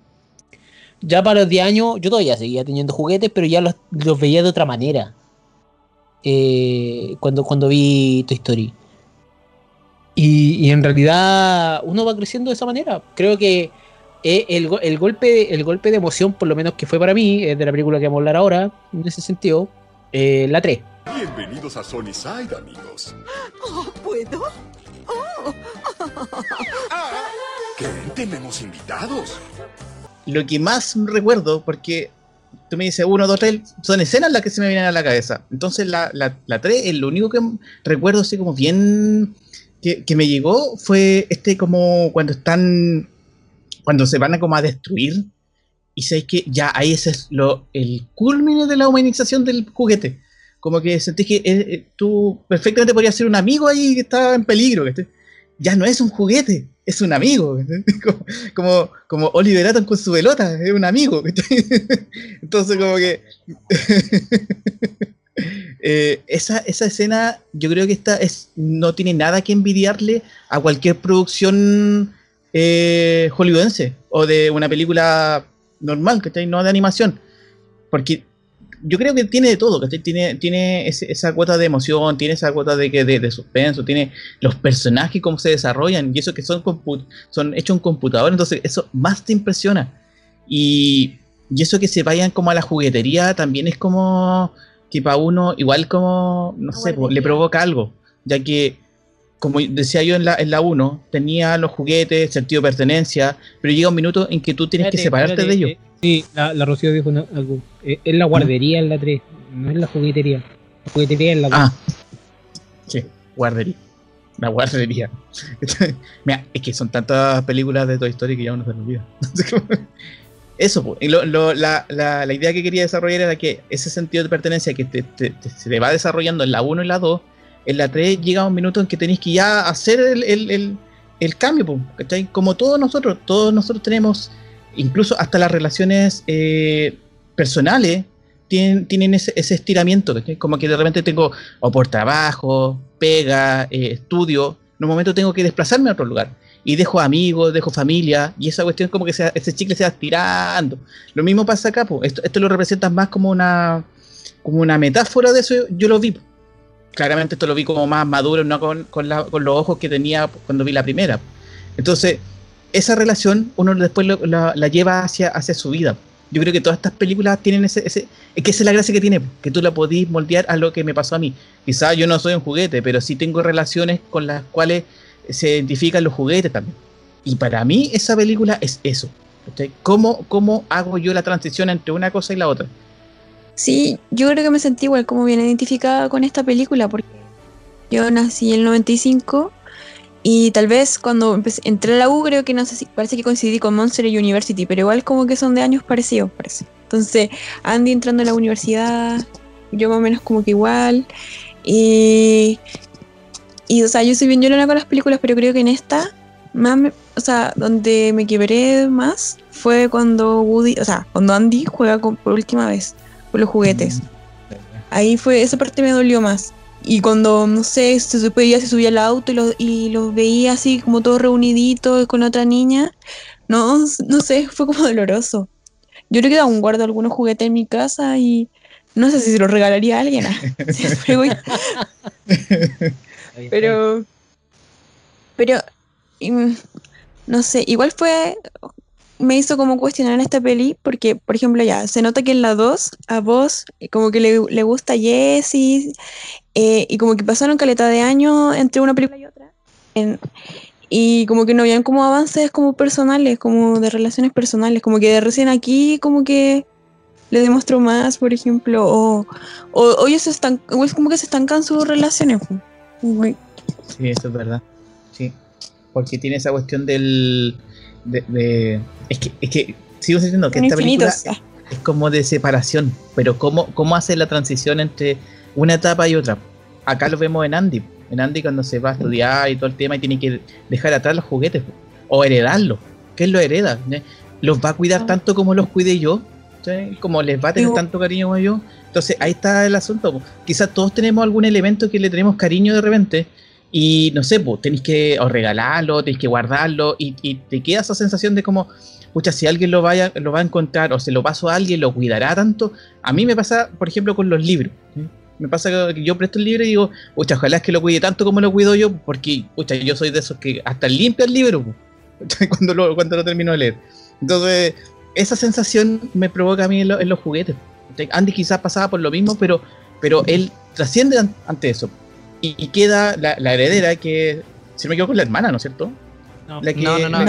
Ya para los 10 años yo todavía seguía teniendo juguetes, pero ya los, los veía de otra manera. Eh, cuando, cuando vi Toy Story. Y, en realidad uno va creciendo de esa manera. Creo que eh, el, el golpe, el golpe de emoción, por lo menos que fue para mí, de la película que vamos a hablar ahora, en ese sentido, eh, la 3. Bienvenidos a Sony Side, amigos. ¿Puedo? [laughs] ¿Qué? Tenemos invitados. Lo que más recuerdo, porque tú me dices uno, dos, tres, son escenas las que se me vienen a la cabeza. Entonces la, la, la 3, es lo único que recuerdo así como bien que, que me llegó fue este como cuando están, cuando se van a como a destruir. Y sabes que ya ahí ese es lo, el culmine de la humanización del juguete. Como que sentís que eh, eh, tú perfectamente podrías ser un amigo ahí que está en peligro. Ya no es un juguete, es un amigo. [laughs] Como, como, Oliver Atom con su pelota, es un amigo. [laughs] Entonces como que... [laughs] eh, esa, esa escena yo creo que esta es, no tiene nada que envidiarle a cualquier producción eh, hollywoodense o de una película normal, ¿cachai? No de animación. Porque yo creo que tiene de todo, ¿cachai? Tiene, tiene ese- esa cuota de emoción, tiene esa cuota de, que- de, de suspenso, tiene los personajes, cómo se desarrollan, y eso que son, son hechos en computador, entonces eso más te impresiona. Y, y eso que se vayan como a la juguetería también es como que para uno, igual como, no sé, le provoca algo, ya que, como decía yo en la, en la 1, tenía los juguetes, sentido de pertenencia, pero llega un minuto en que tú tienes que Espérate, separarte de ellos. Sí, la, la Rocío dijo algo. Eh, es la guardería en la 3, no es la juguetería. La juguetería en la 2. Ah, sí, guardería. La guardería. [laughs] Mira, es que son tantas películas de Toy Story que ya uno se olvida. [laughs] Eso, pues, lo- lo- la, la- la idea que quería desarrollar era que ese sentido de pertenencia que te- se te va desarrollando en la 1 y la 2, en la 3 llega un minuto en que tenéis que ya hacer el, el- el- el cambio, pues, ¿cachai? Como todos nosotros, todos nosotros tenemos, incluso hasta las relaciones eh, personales, tienen, tienen ese, ese estiramiento. Como que de repente tengo, o por trabajo, pega, eh, estudio, en un momento tengo que desplazarme a otro lugar. Y dejo amigos, dejo familia, y esa cuestión es como que se- ese chicle se va estirando. Lo mismo pasa acá, pues. Esto, esto lo representas más como una, como una metáfora de eso, yo lo vi. Claramente esto lo vi como más maduro, no con, con los ojos que tenía cuando vi la primera. Entonces, esa relación uno después lo- la, lleva hacia, hacia su vida. Yo creo que todas estas películas tienen ese, ese es que esa es la gracia que tiene, que tú la podís moldear a lo que me pasó a mí. Quizás yo no soy un juguete, pero sí tengo relaciones con las cuales se identifican los juguetes también. Y para mí esa película es eso. ¿Cómo, ¿Cómo hago yo la transición entre una cosa y la otra? Sí, yo creo que me sentí igual como bien identificada con esta película porque yo nací en el 95 y tal vez cuando empecé, entré a la U creo que no sé si parece que coincidí con Monster University, pero igual como que son de años parecidos, parece. Entonces, Andy entrando a la universidad, yo más o menos como que igual. Y, y o sea, yo soy bien llorona con las películas, pero creo que en esta, más me- o sea, donde me quebré más fue cuando Woody, o sea, cuando Andy juega con- por última vez con los juguetes. Ahí fue, esa parte me dolió más. Y cuando, no sé, se subía, se subía al auto y los y los veía así como todos reuniditos con otra niña, no, no sé, fue como [laughs] doloroso. Yo creo que aún guardo algunos juguetes en mi casa y no sé si se los regalaría a alguien. ah. [laughs] [laughs] Pero, pero, mm, no sé, igual fue, me hizo como cuestionar esta peli, porque, por ejemplo, ya, se nota que en la 2, a vos, eh, como que le, le gusta Jessie, eh, y como que pasaron caleta de años entre una película y otra. en- y como que no habían como avances como personales, como de relaciones personales, como que de recién aquí como que le demostró más, por ejemplo, o, o, o ellos están, o es como que se estancan sus relaciones. Sí, eso es verdad. Sí. Porque tiene esa cuestión del. De, de- es, que, es que sigo diciendo que son esta película. Ah, es como de separación, pero ¿cómo, cómo hace la transición entre una etapa y otra? Acá lo vemos en Andy. en Andy cuando se va a estudiar y todo el tema y tiene que dejar atrás los juguetes o heredarlos. ¿Qué es lo hereda? ¿eh? ¿Los va a cuidar Ah. tanto como los cuide yo? ¿Sí? Como les va a tener tanto cariño como yo. Entonces ahí está el asunto. Quizás todos tenemos algún elemento que le tenemos cariño de repente. Y no sé, pues tenéis que o regalarlo, tenéis que guardarlo. Y, y te queda esa sensación de como, pucha, si alguien lo, vaya, lo va a encontrar o se lo paso a alguien, lo cuidará tanto. A mí me pasa, por ejemplo, con los libros. ¿sí? Me pasa que yo presto el libro y digo, pucha, ojalá es que lo cuide tanto como lo cuido yo, porque, pucha, yo soy de esos que hasta limpia el libro [laughs] cuando, lo, cuando lo termino de leer. Entonces, esa sensación me provoca a mí en, lo- los juguetes. Andy quizás pasaba por lo mismo, pero, pero él trasciende an- ante eso. Y, queda la, heredera que, si me equivoco, es la hermana, ¿no es cierto? No. La que- No, no, no. la-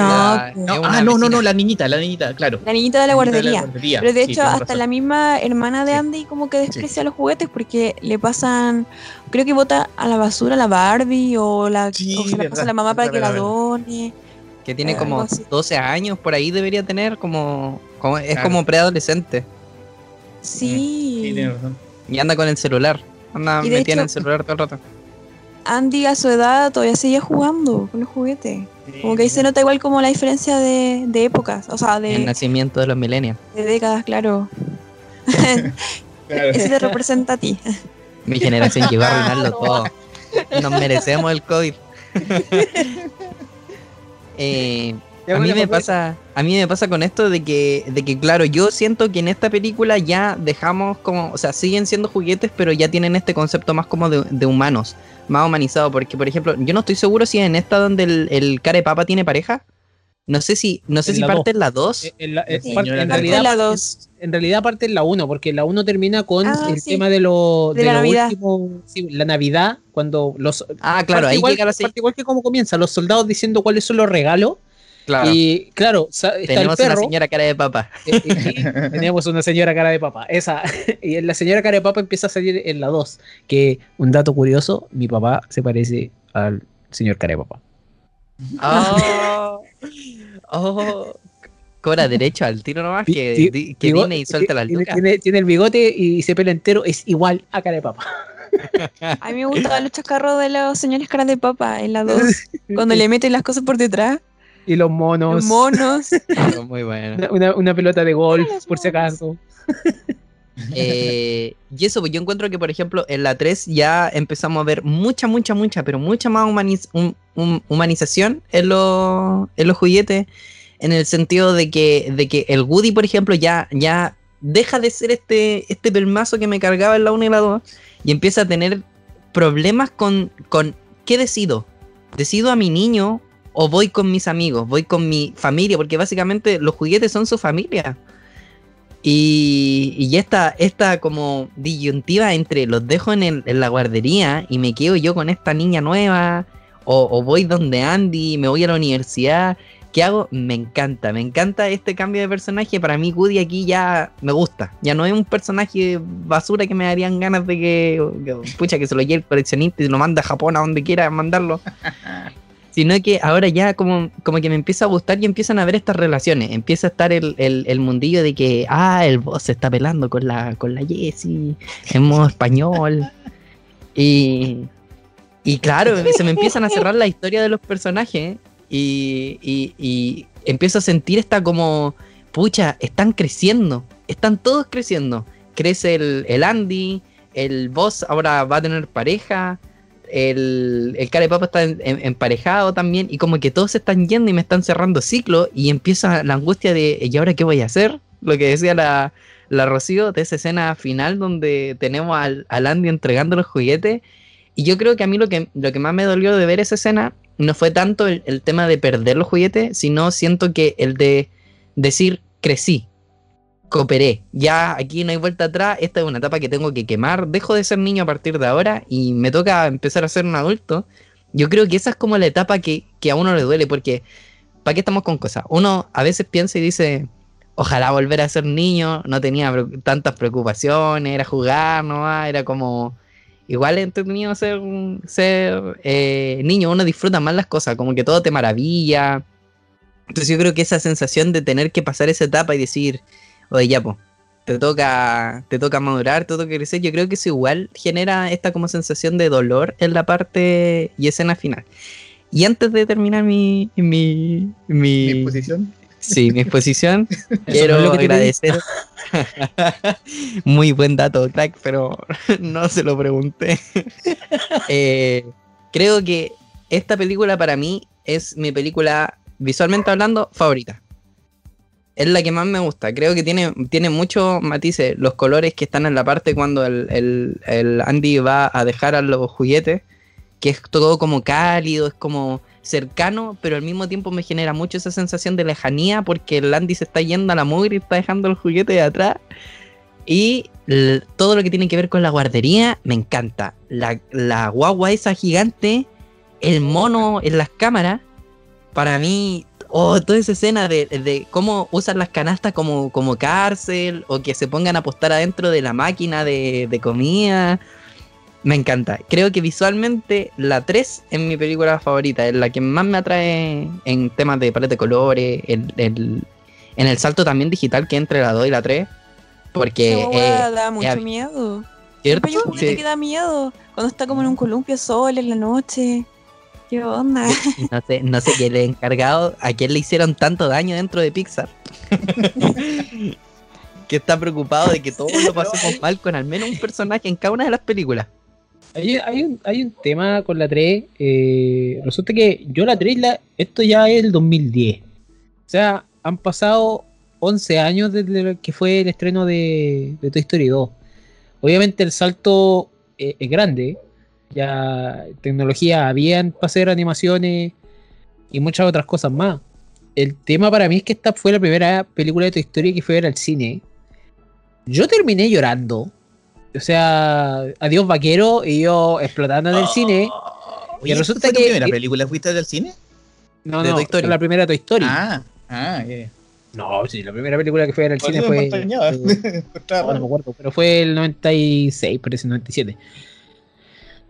No, la- pues. ah, no, no, no, la niñita, la niñita, claro. La niñita de la niñita guardería. guardería, Pero de sí, hecho, hasta razón. la misma hermana de Sí. Andy como que desprecia los juguetes porque le pasan, creo que bota a la basura la Barbie o, la, Sí, o se la pasa a la mamá para que la done. Que tiene Eh, como algo así. 12 años, por ahí debería tener, como, como es Claro. como preadolescente. Sí. Sí, razón. Y anda con el celular. Anda metida en el celular todo el rato. Andy a su edad todavía seguía jugando con los juguetes. Como que ahí se nota igual como la diferencia de, de épocas, o sea, El de, nacimiento de los millennials. de décadas, claro. [laughs] Claro. Ese te representa a ti. Mi generación llegó a [laughs] arruinarlo todo. Nos merecemos el COVID. [laughs] Eh, a mí me pasa, a mí me pasa con esto de que, de que claro, yo siento que en esta película ya dejamos como, o sea, siguen siendo juguetes, pero ya tienen este concepto más como de, de humanos, más humanizado, porque por ejemplo, yo no estoy seguro si en esta donde el, el cara de papa tiene pareja, no sé si, no sé En si la parte dos. en la 2. Eh, En, la- en Sí, parte- yo la en tengo. realidad, la dos. en realidad parte en la 1, porque la 1 termina con Ah, el sí. tema de lo De la lo Navidad. último, sí, la Navidad, cuando los Ah, claro, ahí igual, llega la parte igual que como comienza, los soldados diciendo cuáles son los regalos Claro. y claro, está Tenemos el una señora cara de papa. [laughs] eh, eh, y tenemos una señora cara de papa, esa [laughs] y la señora cara de papa empieza a salir en la 2, que un dato curioso, mi papá se parece al señor cara de papa. Oh, oh, cobra derecho al tiro nomás que, que viene y suelta las tiene, lucas. tiene, tiene el bigote y se pela entero, es igual a cara de papa. A mí me gustaban los chascarros de los señores caras de papa en la 2, [laughs] cuando le meten las cosas por detrás, y los monos. los monos. [laughs] Muy bueno. Una, una- pelota de golf, por si acaso. Eh, y eso, pues yo encuentro que, por ejemplo, en la 3 ya empezamos a ver mucha, mucha, mucha, pero mucha más humaniz- hum- hum- humanización en, los- en los juguetes. En el sentido de que, de que el Woody, por ejemplo, ya, ya deja de ser este, este pelmazo que me cargaba en la 1 y la 2 y empieza a tener problemas con, con ¿qué decido? ¿Decido a mi niño o voy con mis amigos? ¿Voy con mi familia? Porque básicamente los juguetes son su familia. Y, y esta, esta como disyuntiva entre los dejo en, el- en la guardería y me quedo yo con esta niña nueva, o, voy donde Andy, me voy a la universidad, ¿qué hago? Me encanta, me encanta este cambio de personaje. Para mí Woody aquí ya me gusta, ya no es un personaje basura que me darían ganas de que, que, pucha, que se lo lleve el coleccionista y lo manda a Japón a donde quiera mandarlo. [laughs] Sino que ahora ya como, como que me empieza a gustar y empiezan a ver estas relaciones. Empieza a estar el, el- mundillo de que, ah, el boss se está pelando con la, con la Jessie en modo español. Y, y claro, se me empiezan a cerrar la historia de los personajes y, y, y empiezo a sentir esta como, pucha, están creciendo, están todos creciendo. Crece el, el Andy, el boss ahora va a tener pareja, el, el cara de papa está en- emparejado también y como que todos se están yendo y me están cerrando ciclo y empieza la angustia de ¿y ahora qué voy a hacer? Lo que decía la, la Rocío de esa escena final donde tenemos al, al Andy entregando los juguetes y yo creo que a mí lo que, lo que más me dolió de ver esa escena no fue tanto el, el tema de perder los juguetes, sino siento que el de decir crecí, cooperé, ya aquí no hay vuelta atrás, esta es una etapa que tengo que quemar, dejo de ser niño a partir de ahora y me toca empezar a ser un adulto. Yo creo que esa es como la etapa que, que a uno le duele, porque ¿para qué estamos con cosas? Uno a veces piensa y dice, ojalá volver a ser niño, no tenía tantas preocupaciones, era jugar, no era como... Igual entretenido ser, ser eh, niño, uno disfruta más las cosas, como que todo te maravilla. Entonces yo creo que esa sensación de tener que pasar esa etapa y decir, oye, ya, po, te toca, te toca madurar, te toca crecer. Yo creo que eso igual genera esta como sensación de dolor en la parte y escena final. Y antes de terminar mi, mi, mi, Mi posición. Sí, mi exposición. [laughs] no Quiero te agradecer. Muy buen dato, crack, pero [laughs] no se lo pregunté. [laughs] Eh, creo que esta película para mí es mi película, visualmente hablando, favorita. Es la que más me gusta. Creo que tiene, tiene muchos matices. Los colores que están en la parte cuando el, el- Andy va a dejar a los juguetes, que es todo como cálido, es como cercano, pero al mismo tiempo me genera mucho esa sensación de lejanía porque el Andy se está yendo a la mugre y está dejando el juguete de atrás. Y todo lo que tiene que ver con la guardería me encanta. La, la guagua esa gigante, el mono en las cámaras, para mí, oh, toda esa escena de, de cómo usan las canastas como, como cárcel o que se pongan a apostar adentro de la máquina de, de comida. Me encanta. Creo que visualmente la 3 es mi película favorita, es la que más me atrae en temas de paleta de colores, el, el- en el salto también digital que entre la 2 y la 3. Porque, eh, da mucho miedo. ¿cierto? Sí. que da miedo. Cuando está como en un columpio sol en la noche. ¿Qué onda? No sé, no sé qué le he encargado, a quién le hicieron tanto daño dentro de Pixar. [laughs] que está preocupado de que todos lo pasemos mal con al menos un personaje en cada una de las películas. Hay, hay un, hay un tema con la 3. eh, resulta que yo la 3, la, esto ya es el 2010. O sea, han pasado 11 años desde que fue el estreno de, de Toy Story 2. Obviamente el salto eh, es grande. Ya tecnología habían para hacer animaciones y muchas otras cosas más. El tema para mí es que esta fue la primera película de Toy Story que fue a ver al cine. Yo terminé llorando. O sea, adiós vaquero y yo explotando en el cine. Oye, resulta ¿fue tu que- primera que- película fuiste al cine? No, de no, la primera Toy Story. Ah, ah. No, sí, la primera película que fue a ver al Por cine fue. [laughs] eh, [laughs] no, no me acuerdo, pero fue el 96, parece 97.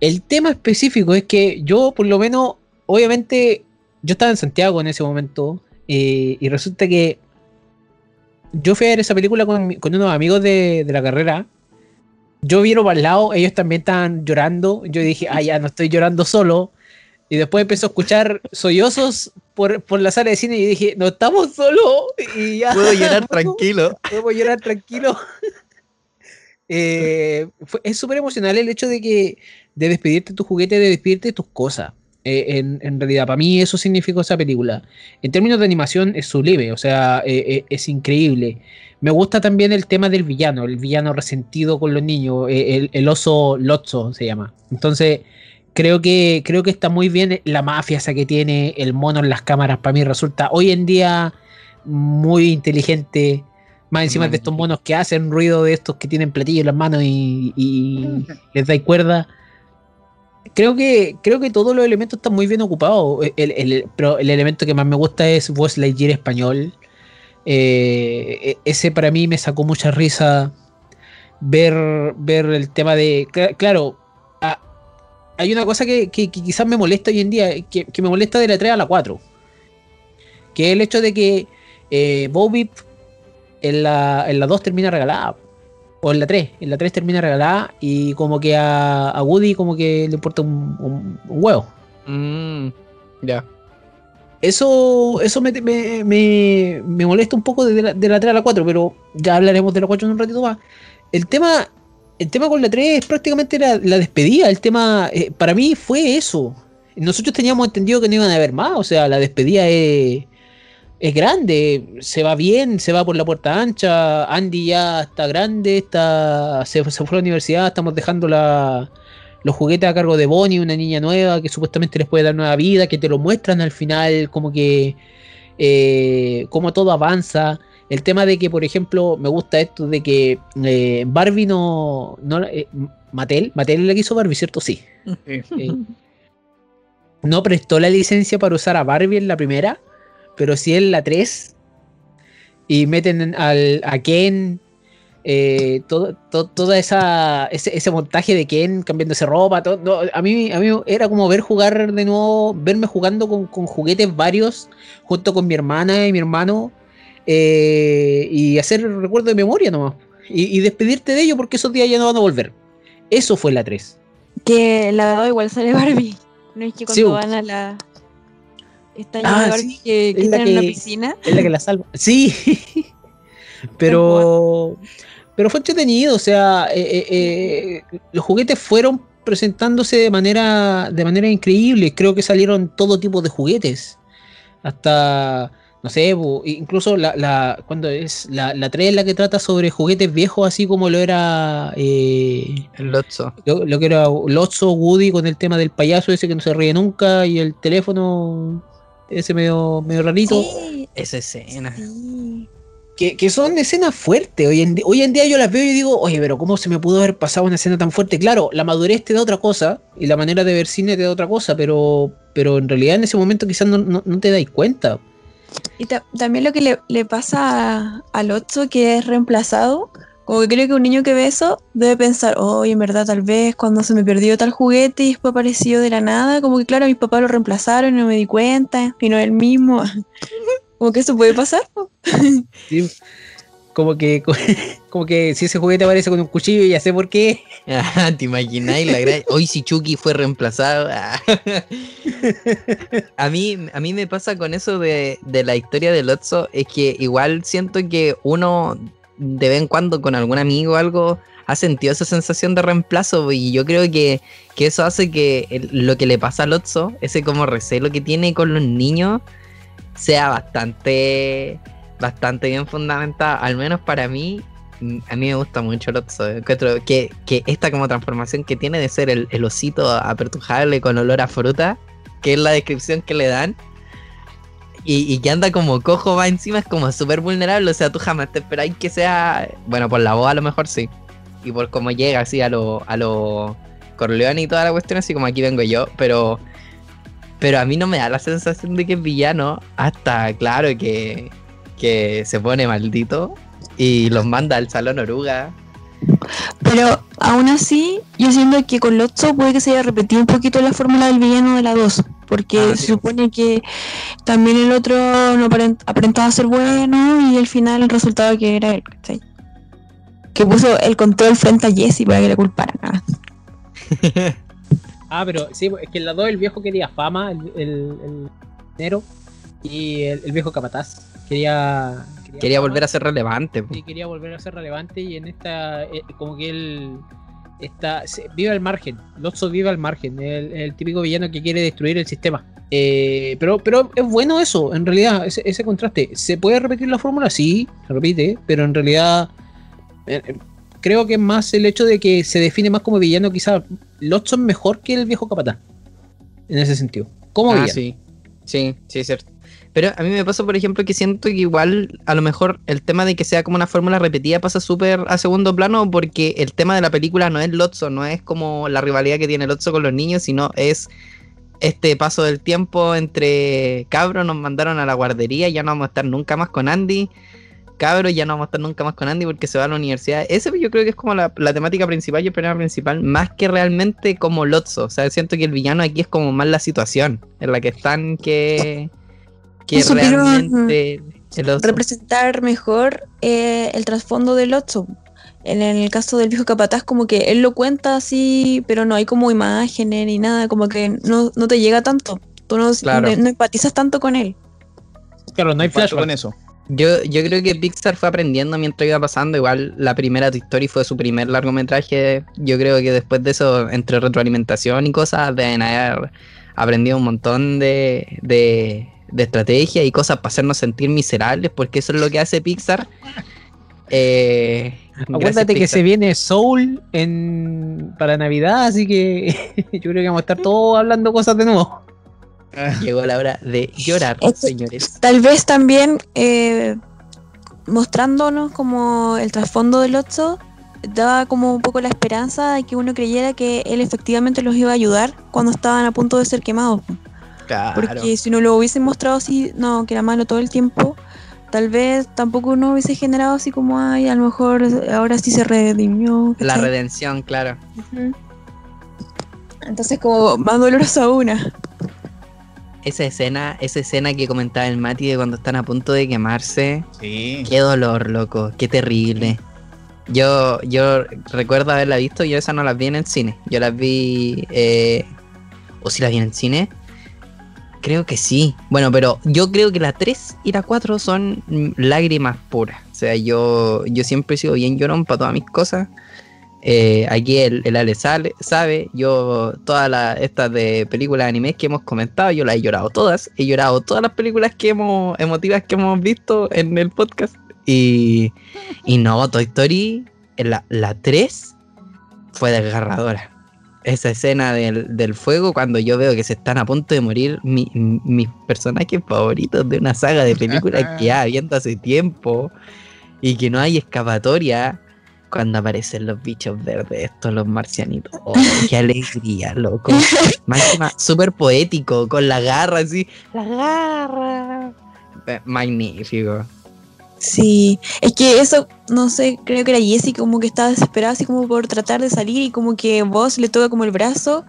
El tema específico es que yo, por lo menos, obviamente, yo estaba en Santiago en ese momento eh, y resulta que yo fui a ver esa película con, unos amigos de, de la carrera. Yo vieron para el lado, ellos también estaban llorando. Yo dije, ah, ya no estoy llorando solo. Y después empezó a escuchar sollozos por, por la sala de cine y dije, no estamos solos. Y ya. Puedo llorar [laughs] tranquilo. Podemos llorar tranquilo. [laughs] Eh, fue- es súper emocional el hecho de que de despedirte de tu juguete, de despedirte de tus cosas. Eh, en, en realidad, para mí eso significó esa película. En términos de animación es sublime, o sea, eh, eh, es increíble. Me gusta también el tema del villano, el villano resentido con los niños, el, el oso Lotso se llama. Entonces, creo que, creo que está muy bien la mafia esa que tiene, el mono en las cámaras, para mí resulta hoy en día muy inteligente. Más encima de estos monos que hacen ruido de estos que tienen platillo en las manos y, y [laughs] les da cuerda. Creo que, creo que todos los elementos están muy bien ocupados. El, el- pero el elemento que más me gusta es Buzz Lightyear español. Eh, e- ese para mí me sacó mucha risa. Ver, ver el tema de. cl- Claro, ah, hay una cosa que, que- quizás me molesta hoy en día, que, que me molesta de la 3 a la 4. Que es el hecho de que eh, Bo Peep en la, en la 2 termina regalada. O en la 3. En la 3 termina regalada. Y como que a, a Woody como que le importa un, un- un huevo. Mm, ya. Eso, eso me, me, me- me molesta un poco de la, de la 3 a la 4, pero ya hablaremos de la 4 en un ratito más. El tema, el tema con la 3 es prácticamente la, la despedida. El tema, eh, para mí fue eso. Nosotros teníamos entendido que no iban a haber más, o sea, la despedida es, es grande, se va bien, se va por la puerta ancha, Andy ya está grande, está, se, se fue a la universidad, estamos dejando la, los juguetes a cargo de Bonnie, una niña nueva que supuestamente les puede dar nueva vida, que te lo muestran al final, como que eh, como todo avanza. El tema de que, por ejemplo, me gusta esto de que eh, Barbie no. no eh, Mattel, Mattel le quiso Barbie, ¿cierto? Sí. Sí. Eh, no prestó la licencia para usar a Barbie en la primera, pero sí en la 3. Y meten al, a Ken, eh, todo, to- toda esa ese, ese montaje de Ken cambiándose ropa. todo- no, a, mí, a mí era como ver jugar de nuevo, verme jugando con, con juguetes varios, junto con mi hermana y mi hermano, eh, y hacer recuerdo de memoria nomás. y, y despedirte de ellos porque esos días ya no van a volver. Eso fue la 3. Que la 2 igual sale Barbie. No es que cuando Sí, van a la. Esta Ah, sí, que, que es la están en una que- piscina. Es la que la salva. Sí. [laughs] pero. Pero fue entretenido. O sea, eh, eh, eh, los juguetes fueron presentándose de manera. de manera increíble. Creo que salieron todo tipo de juguetes. Hasta. No sé, incluso la, la cuando es la, la 3 la que trata sobre juguetes viejos, así como lo era eh, El Lotso. lo, lo que era Lotso, Woody con el tema del payaso ese que no se ríe nunca y el teléfono ese medio, medio rarito. Sí, Esa escena. sí. Que, que son escenas fuertes. Hoy en, hoy en día yo las veo y digo, oye, pero ¿cómo se me pudo haber pasado una escena tan fuerte? Claro, la madurez te da otra cosa y la manera de ver cine te da otra cosa, pero, pero en realidad en ese momento quizás no, no- no te dais cuenta. Y ta- también lo que le, le pasa a- al Otso que es reemplazado, como que creo que un niño que ve eso debe pensar, oye, en verdad, tal vez cuando se me perdió tal juguete y después apareció de la nada, como que claro, mis papás lo reemplazaron y no me di cuenta, y no es el mismo. [laughs] como que eso puede pasar. [laughs] ¿sí? Como que, [laughs] como que si ese juguete aparece con un cuchillo, ya sé por qué. Ah, ¿Te imagináis la gran... Hoy si Chucky fue reemplazado. ah. a, mí, a mí me pasa con eso de, de la historia del Lotso, es que igual siento que uno de vez en cuando con algún amigo o algo ha sentido esa sensación de reemplazo y yo creo que, que eso hace que el- lo que le pasa al Lotso, ese como recelo que tiene con los niños, sea bastante bastante bien fundamentada, al menos para mí. A mí me gusta mucho el Otso. Encuentro que, que esta como transformación que tiene de ser el, el osito apertujable con olor a fruta, que es la descripción que le dan, y, que anda como cojo va encima, es como súper vulnerable. O sea, tú jamás te esperáis que sea. Bueno, por la voz a lo mejor sí. Y por cómo llega así a lo, a lo Corleone y toda la cuestión, así como aquí vengo yo, pero. Pero a mí no me da la sensación de que es villano hasta, claro, que, que se pone maldito y los manda al salón oruga. Pero aún así, yo siento que con Lotso puede que se haya repetido un poquito la fórmula del villano de la 2. Porque Ah, se sí. supone que también el otro no aparent- aparentaba ser bueno y al final el resultado que era él, ¿cachai? Que puso el control frente a Jesse para que le culparan. ah. [laughs] Ah, pero sí, es que en la 2 el viejo quería fama, el, el, el dinero, y el, el viejo capataz quería... Quería volver a ser relevante. Sí, quería volver a ser relevante y en esta, eh, como que él está, vive al margen, Lotso vive al margen, el, el típico villano que quiere destruir el sistema. Eh, pero, pero es bueno eso, en realidad, ese, ese contraste. ¿Se puede repetir la fórmula? Sí, se repite, pero en realidad eh, eh, creo que es más el hecho de que se define más como villano, quizás Lotso es mejor que el viejo capataz, en ese sentido. Como Ah, villano. sí. Sí, sí, es cierto. Pero a mí me pasa, por ejemplo, que siento que igual a lo mejor el tema de que sea como una fórmula repetida pasa súper a segundo plano porque el tema de la película no es Lotso, no es como la rivalidad que tiene Lotso con los niños, sino es este paso del tiempo entre cabros nos mandaron a la guardería, ya no vamos a estar nunca más con Andy, cabros ya no vamos a estar nunca más con Andy porque se va a la universidad. Ese yo creo que es como la, la temática principal y el problema principal, más que realmente como Lotso. O sea, siento que el villano aquí es como más la situación en la que están que, que realmente el oso. Representar mejor eh, el trasfondo del Otso. En el caso del viejo capataz, como que él lo cuenta así, pero no hay como imágenes ni nada, como que no, no te llega tanto. Tú no, Claro. no- no empatizas tanto con él. Claro, no hay Falta flashback. con eso. Yo, yo creo que Pixar fue aprendiendo mientras iba pasando. Igual la primera Toy Story fue su primer largometraje. Yo creo que después de eso, entre retroalimentación y cosas, deben haber aprendido un montón de, de, de estrategia y cosas para hacernos sentir miserables, porque eso es lo que hace Pixar. Eh, gracias, Acuérdate que Pixar. se viene Soul en, para Navidad, así que [laughs] yo creo que vamos a estar todos hablando cosas de nuevo. Llegó la hora de llorar, señores. Tal vez también eh, mostrándonos como el trasfondo del Otso, daba como un poco la esperanza de que uno creyera que él efectivamente los iba a ayudar cuando estaban a punto de ser quemados. Claro. Porque si no lo hubiesen mostrado así, no, que era malo todo el tiempo, tal vez tampoco uno hubiese generado así como, ay, a lo mejor ahora sí se redimió. La redención, claro. Entonces como más dolorosa una. Esa escena, esa escena que comentaba el Mati de cuando están a punto de quemarse. Sí. Qué dolor, loco. Qué terrible. Yo, yo recuerdo haberla visto, yo esa no las vi en el cine. Yo las vi. Eh, ¿O si las vi en el cine? Creo que sí. Bueno, pero yo creo que la 3 y la 4 son lágrimas puras. O sea, yo, yo siempre he sido bien llorón para todas mis cosas. Eh, aquí el, el Ale sale, sabe, yo todas estas de películas de animes que hemos comentado, yo las he llorado todas. He llorado todas las películas que hemos, emotivas que hemos visto en el podcast. Y, y no, Toy Story, la, la 3 fue desgarradora. Esa escena del, del fuego, cuando yo veo que se están a punto de morir mi- mi- mis personajes favoritos de una saga de películas que ya [laughs] viendo hace tiempo y que no hay escapatoria, cuando aparecen los bichos verdes, estos los marcianitos. ¡Oh, qué alegría, loco! [laughs] Máxima, súper poético, con la garra así. La garra. Eh, Magnífico. Sí, es que eso, no sé, creo que era Jessie como que estaba desesperada así como por tratar de salir y como que vos le toca como el brazo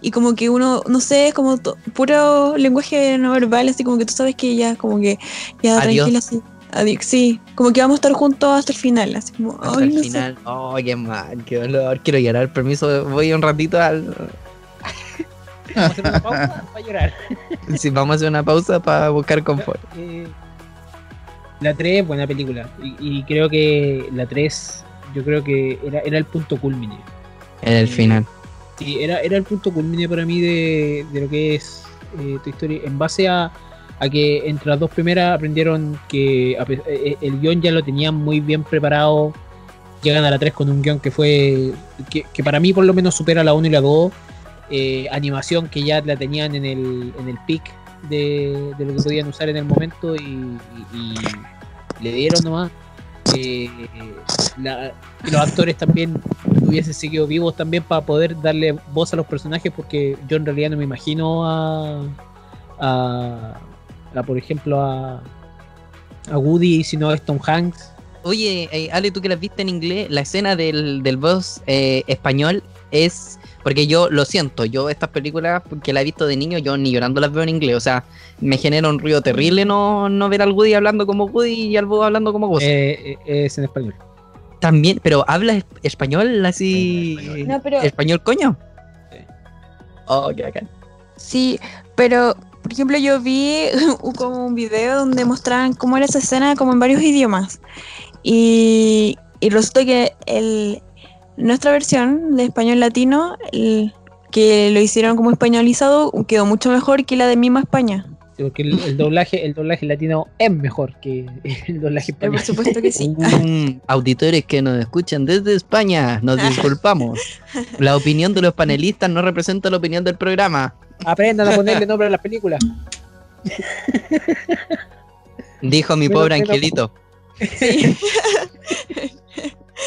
y como que uno, no sé, es como puro lenguaje no verbal, así como que tú sabes que ya como que ya Adiós. tranquila así. Adiós, sí, como que vamos a estar juntos hasta el final, así como, Hasta ay, el no sé. final. ¡Oh, qué mal! ¡Qué dolor! Quiero llorar. Permiso, voy un ratito al. Vamos a hacer una pausa para llorar. Si vamos a hacer una pausa para buscar confort. Eh, la 3, buena película. Y, y creo que la 3, yo creo que era, era el punto culmine. En el final. Sí, era, era el punto culmine para mí de, de lo que es eh, Toy Story. En base a, a que entre las dos primeras aprendieron que a pe- eh, el guion ya lo tenían muy bien preparado. Llegan a la 3 con un guion que fue. que, que para mí por lo menos supera la 1 y la 2. Eh, animación que ya la tenían en el, en el peak de, de lo que podían usar en el momento y, le dieron nomás. Eh, que los actores también hubiesen seguido vivos también para poder darle voz a los personajes porque yo en realidad no me imagino a, a, a, por ejemplo a, a Woody sino a Tom Hanks Oye, eh, Ale, tú que las viste en inglés, la escena del, del boss eh, español es. Porque yo lo siento, yo estas películas que la he visto de niño, yo ni llorando las veo en inglés. O sea, me genera un ruido terrible no, no ver al Woody hablando como Woody y al Buzz hablando como Buzz. eh, eh, es en español También, pero habla es- español así. No, pero- ¿Español coño? Sí. Oh, qué bacán. Sí, pero por ejemplo yo vi [laughs] como un video donde mostraban cómo era esa escena como en varios idiomas. Y, y resulta que el, nuestra versión de español latino, el- que lo hicieron como españolizado, quedó mucho mejor que la de Mima España. Sí, porque el, el doblaje el doblaje latino es mejor que [laughs] el doblaje español por supuesto que sí. Auditores que nos escuchan desde España, nos disculpamos. La opinión de los panelistas no representa la opinión del programa. aprendan a ponerle nombre a las películas Dijo mi pobre angelito. Me- [laughs]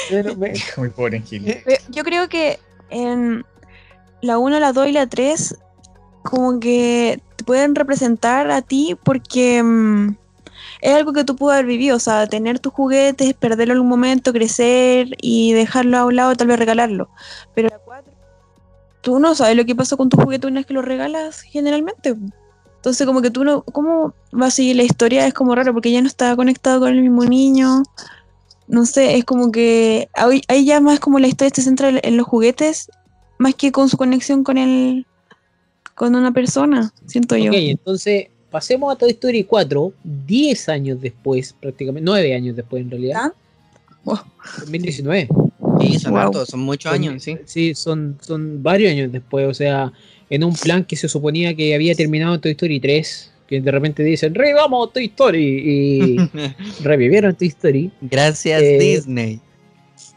[laughs] Muy pobre Angel. Pero Yo creo que en la 1, la 2 y la 3 como que te pueden representar a ti porque mm, es algo que tú puedes haber vivido, o sea, tener tus juguetes, perderlo en un momento, crecer y dejarlo a un lado, tal vez regalarlo. Pero la 4, tú no sabes lo que pasó con tus juguetes una vez que los regalas generalmente. Entonces como que tú no, ¿cómo va a seguir la historia? Es como raro porque ya no está conectado con el mismo niño no sé, es como que ahí, ahí ya más como la historia se centra en los juguetes más que con su conexión con el con una persona, siento yo. Ok, entonces pasemos a Toy Story 4, 10 años después, prácticamente, 9 años después en realidad. ¿Ah? Wow. 2019. Sí, son Wow. hartos, son muchos Son- años, sí. Sí, son, son varios años después, o sea, en un plan que se suponía que había terminado en Toy Story 3, que de repente dicen, revivamos Toy Story, y [laughs] revivieron Toy Story. Gracias Eh, Disney.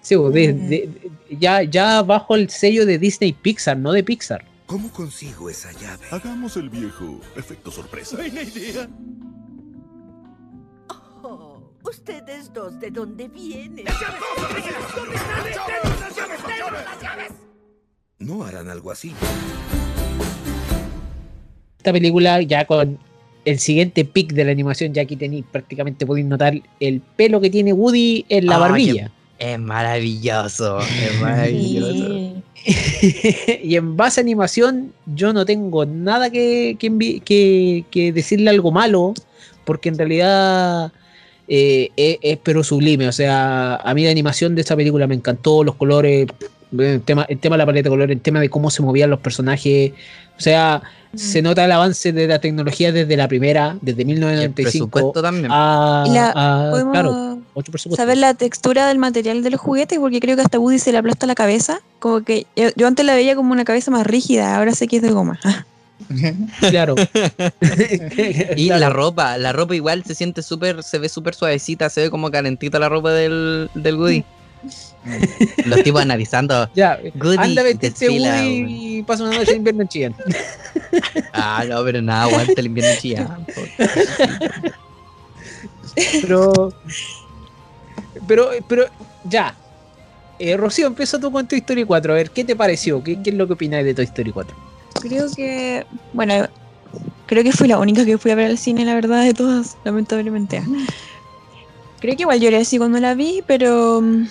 Sí, pues, de- Mm. de- de- ya, ya bajo el sello de Disney Pixar, no de Pixar. ¿Cómo consigo esa llave? Hagamos el viejo efecto sorpresa. Buena idea. Oh, ustedes dos, ¿de dónde vienen? No harán algo así. Esta película ya con el siguiente pic de la animación, ya aquí tenéis prácticamente podéis notar el pelo que tiene Woody en la Ah, barbilla. Es maravilloso, es maravilloso. [laughs] Y en base a animación, yo no tengo nada que, que, envi- que- que decirle algo malo, porque en realidad eh, es, es pero sublime. O sea, a mí la animación de esa película me encantó, los colores, el tema, el tema de la paleta de colores, el tema de cómo se movían los personajes. O sea, se nota el avance de la tecnología desde la primera, desde Y el 1995 presupuesto también. a, Y la- a- podemos claro, saber la textura del material de los juguetes, porque creo que hasta Woody se le aplasta la cabeza. Como que yo, yo antes la veía como una cabeza más rígida, ahora sé que es de goma. [laughs] Claro. [laughs] Y Claro. la ropa, la ropa igual se siente súper, se ve súper suavecita, se ve como calentita la ropa del, del Woody. Los tipos analizando. [laughs] Ya, Goody anda a vestirte Woody y pasa una noche de invierno en Chillán. [laughs] Ah, no, pero nada, aguanta el invierno en Chillán. Pero, pero, pero, ya. Eh, Rocío, empieza tú con Toy Story 4. A ver, ¿qué te pareció? ¿Qué, qué es lo que opináis de Toy Story 4? Creo que, bueno, creo que fui la única que fui a ver al cine, la verdad, de todas, lamentablemente. Creo que igual lloré así cuando la vi, pero mm,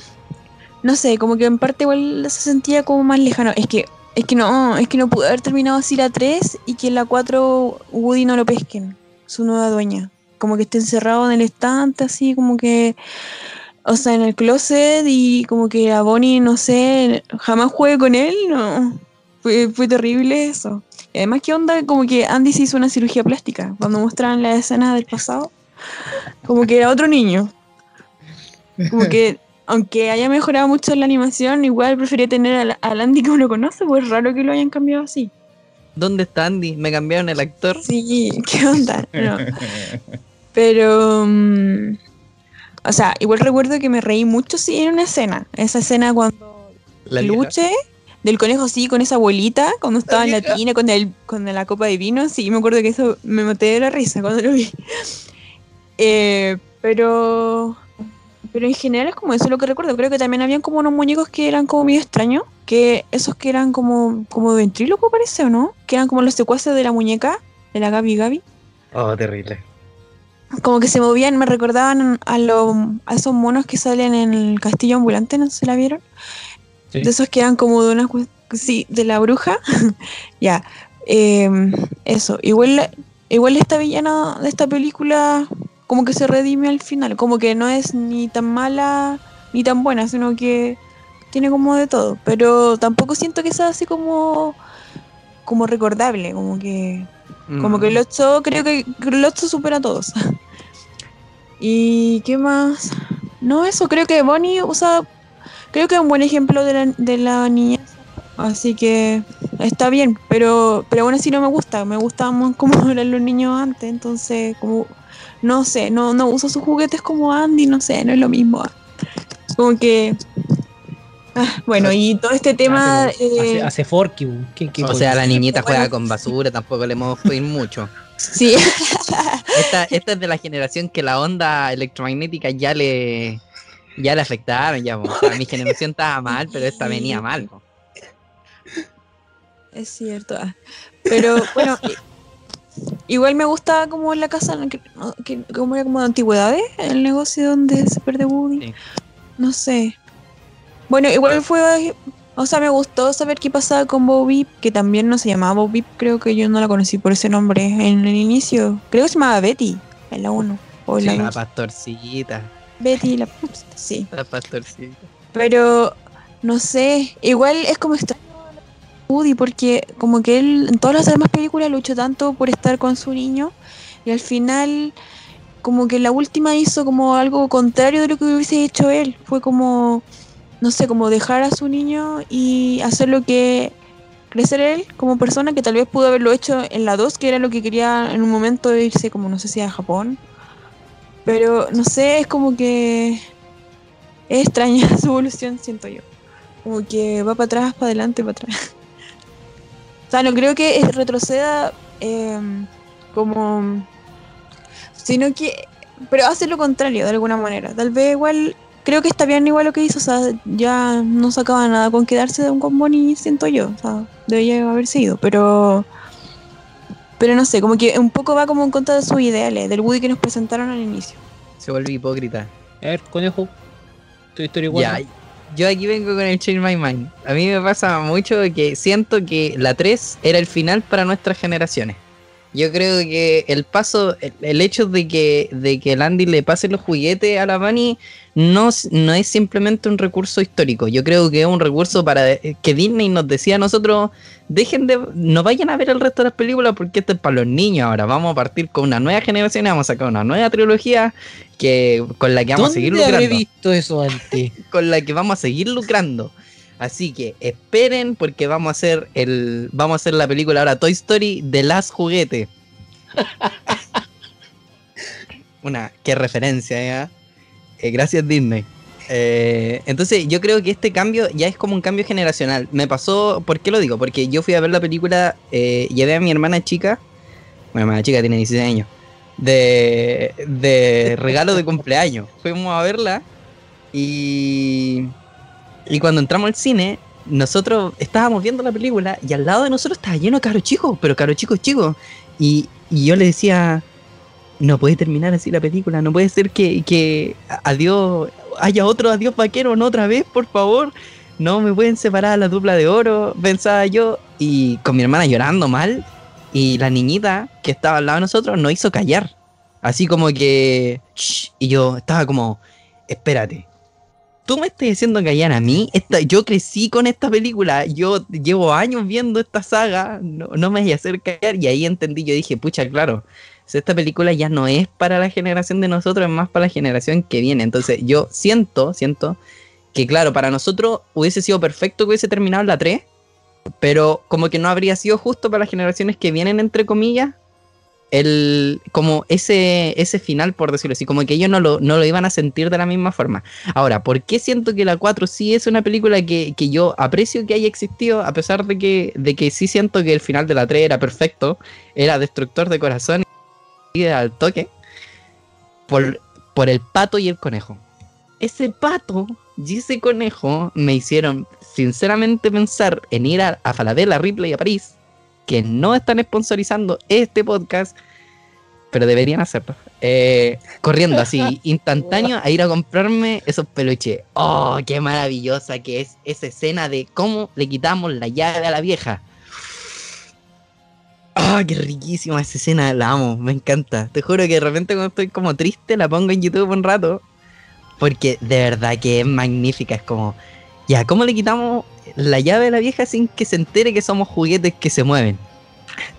no sé, como que en parte igual se sentía como más lejano. Es que, es que no, es que no pude haber terminado así la 3 y que en la 4 Woody no lo pesquen, su nueva dueña. Como que esté encerrado en el estante, así como que, o sea, en el closet y como que a Bonnie, no sé, jamás juegue con él, no. Fue, fue terrible eso. Y además, ¿qué onda? Como que Andy se hizo una cirugía plástica. Cuando mostraban la escena del pasado, como que era otro niño. Como que, aunque haya mejorado mucho la animación, igual prefería tener al, Andy que uno conoce, pues es raro que lo hayan cambiado así. ¿Dónde está Andy? Me cambiaron el actor. Sí, [laughs] ¿qué onda? No. Pero, mm, o sea, igual recuerdo que me reí mucho, sí, en una escena. Esa escena cuando La peluche del conejo, sí, con esa abuelita, cuando estaba en la tina con, el, con la copa de vino, sí, me acuerdo que eso me maté de la risa cuando lo vi. [laughs] Eh, pero, pero en general es como eso lo que recuerdo. Creo que también habían como unos muñecos que eran como medio extraños, que esos que eran como, como ventríloco parece, ¿o no? Que eran como los secuaces de la muñeca, de la Gabi Gabi. Oh, terrible. Como que se movían, me recordaban a, los a esos monos que salen en el castillo ambulante, no si la vieron. Sí. De esos que eran como de una sí, de la bruja. [laughs] ya. em, eso. Igual, igual esta villana de esta película como que se redime al final. Como que no es ni tan mala ni tan buena, sino que tiene como de todo. Pero tampoco siento que sea así como como recordable, como que como que el 8, creo que el 8 supera a todos. [laughs] ¿Y qué más? No, eso, creo que Bonnie, o sea, creo que es un buen ejemplo de la, de la niña. Así que está bien, pero, pero aún así no me gusta. Me gustaban como [laughs] eran los niños antes, entonces, como, no sé, no, no uso sus juguetes como Andy, no sé, no es lo mismo. Como que. ah, bueno, y todo este tema. Ah, pero eh, hace, hace Forky. bu. ¿Qué- qué O sea, la niñita Bueno. juega con basura, tampoco le hemos pedir mucho. sí, Esta, esta es de la generación que la onda electromagnética ya le ya le afectaron. Ya, po. O sea, mi generación estaba mal, pero esta venía mal. Es cierto. ah. Pero bueno, [laughs] igual me gusta como la casa, que, como era como de antigüedades, el negocio donde se pierde Woody. Sí. No sé. Bueno, igual fue, o sea, me gustó saber qué pasaba con Bo Peep, que también no se llamaba Bo Peep, creo que yo no la conocí por ese nombre en el inicio. Creo que se llamaba Betty, en la 1. O en la La 2. pastorcita, Betty, la sí. la pastorcita. Pero no sé, igual es como extraño Woody porque como que él en todas las demás películas luchó tanto por estar con su niño y al final como que la última hizo como algo contrario de lo que hubiese hecho él. Fue como, no sé, como dejar a su niño y hacer lo que crecer él como persona que tal vez pudo haberlo hecho en la 2, que era lo que quería en un momento irse como no sé si a Japón. Pero no sé, es como que es extraña [laughs] su evolución, siento yo. Como que va para atrás, para adelante, para atrás. O sea, no creo que retroceda em, como... Sino que... Pero hace lo contrario, de alguna manera. Tal vez igual... Creo que está bien igual lo que hizo. O sea, ya no sacaba nada con quedarse de un con Bonnie, siento yo. O sea, debería haberse ido. Pero... Pero no sé, como que un poco va como en contra de sus ideales, del Woody que nos presentaron al inicio. Se vuelve hipócrita. A ver, conejo. Toy Story 4. Ya, yo aquí vengo con el Change My Mind. A mí me pasa mucho que siento que la 3 era el final para nuestras generaciones. Yo creo que el paso, el, el hecho de que, de que el Andy le pase los juguetes a la Bunny no, no es simplemente un recurso histórico. Yo creo que es un recurso para eh, que Disney nos decía a nosotros, dejen de, no vayan a ver el resto de las películas porque esto es para los niños. Ahora vamos a partir con una nueva generación y vamos a sacar una nueva trilogía que con la que vamos a seguir ¿Dónde habré lucrando visto eso antes? [laughs] con la que vamos a seguir lucrando. Así que esperen porque vamos a hacer el vamos a hacer la película ahora Toy Story de las juguetes. [laughs] Una qué referencia, ¿ya? Eh, gracias Disney. Eh, entonces yo creo que este cambio ya es como un cambio generacional. Me pasó, ¿por qué lo digo? Porque yo fui a ver la película, eh, llevé a mi hermana chica, bueno, mi hermana chica tiene 16 años, de, de regalo de cumpleaños. Fuimos a verla y, y cuando entramos al cine, nosotros estábamos viendo la película y al lado de nosotros estaba lleno de caros chicos, pero caros chicos chicos. Y, y yo le decía, no puede terminar así la película, no puede ser que, que adiós, haya otro adiós vaquero, no otra vez, por favor. No me pueden separar a la dupla de oro, pensaba yo. Y con mi hermana llorando mal. Y la niñita que estaba al lado de nosotros nos hizo callar. Así como que... Y yo estaba como, espérate. Tú me estás diciendo callar a mí. Yo crecí con esta película. Yo llevo años viendo esta saga. No, me voy a hacer callar. Y ahí entendí. Yo dije, pucha, claro. Esta película ya no es para la generación de nosotros, es más para la generación que viene. Entonces yo siento, siento que claro, para nosotros hubiese sido perfecto que hubiese terminado la 3, pero como que no habría sido justo para las generaciones que vienen, entre comillas, el, como ese, ese final, por decirlo así, como que ellos no lo, no lo iban a sentir de la misma forma. Ahora, ¿por qué siento que la 4 sí es una película que, que yo aprecio que haya existido, a pesar de que, de que sí siento que el final de la 3 era perfecto, era destructor de corazón y al toque? Por, por el pato y el conejo. Ese pato y ese conejo me hicieron sinceramente pensar en ir a, a Ripley a París, que no están sponsorizando este podcast, pero deberían hacerlo. Eh, corriendo así, [laughs] instantáneo, a ir a comprarme esos peluches. ¡Oh, qué maravillosa que es esa escena de cómo le quitamos la llave a la vieja! ¡Ah, qué riquísima esa escena! La amo, me encanta. Te juro que de repente cuando estoy como triste la pongo en YouTube un rato. Porque de verdad que es magnífica. Es como, ya, ¿cómo le quitamos la llave a la vieja sin que se entere que somos juguetes que se mueven?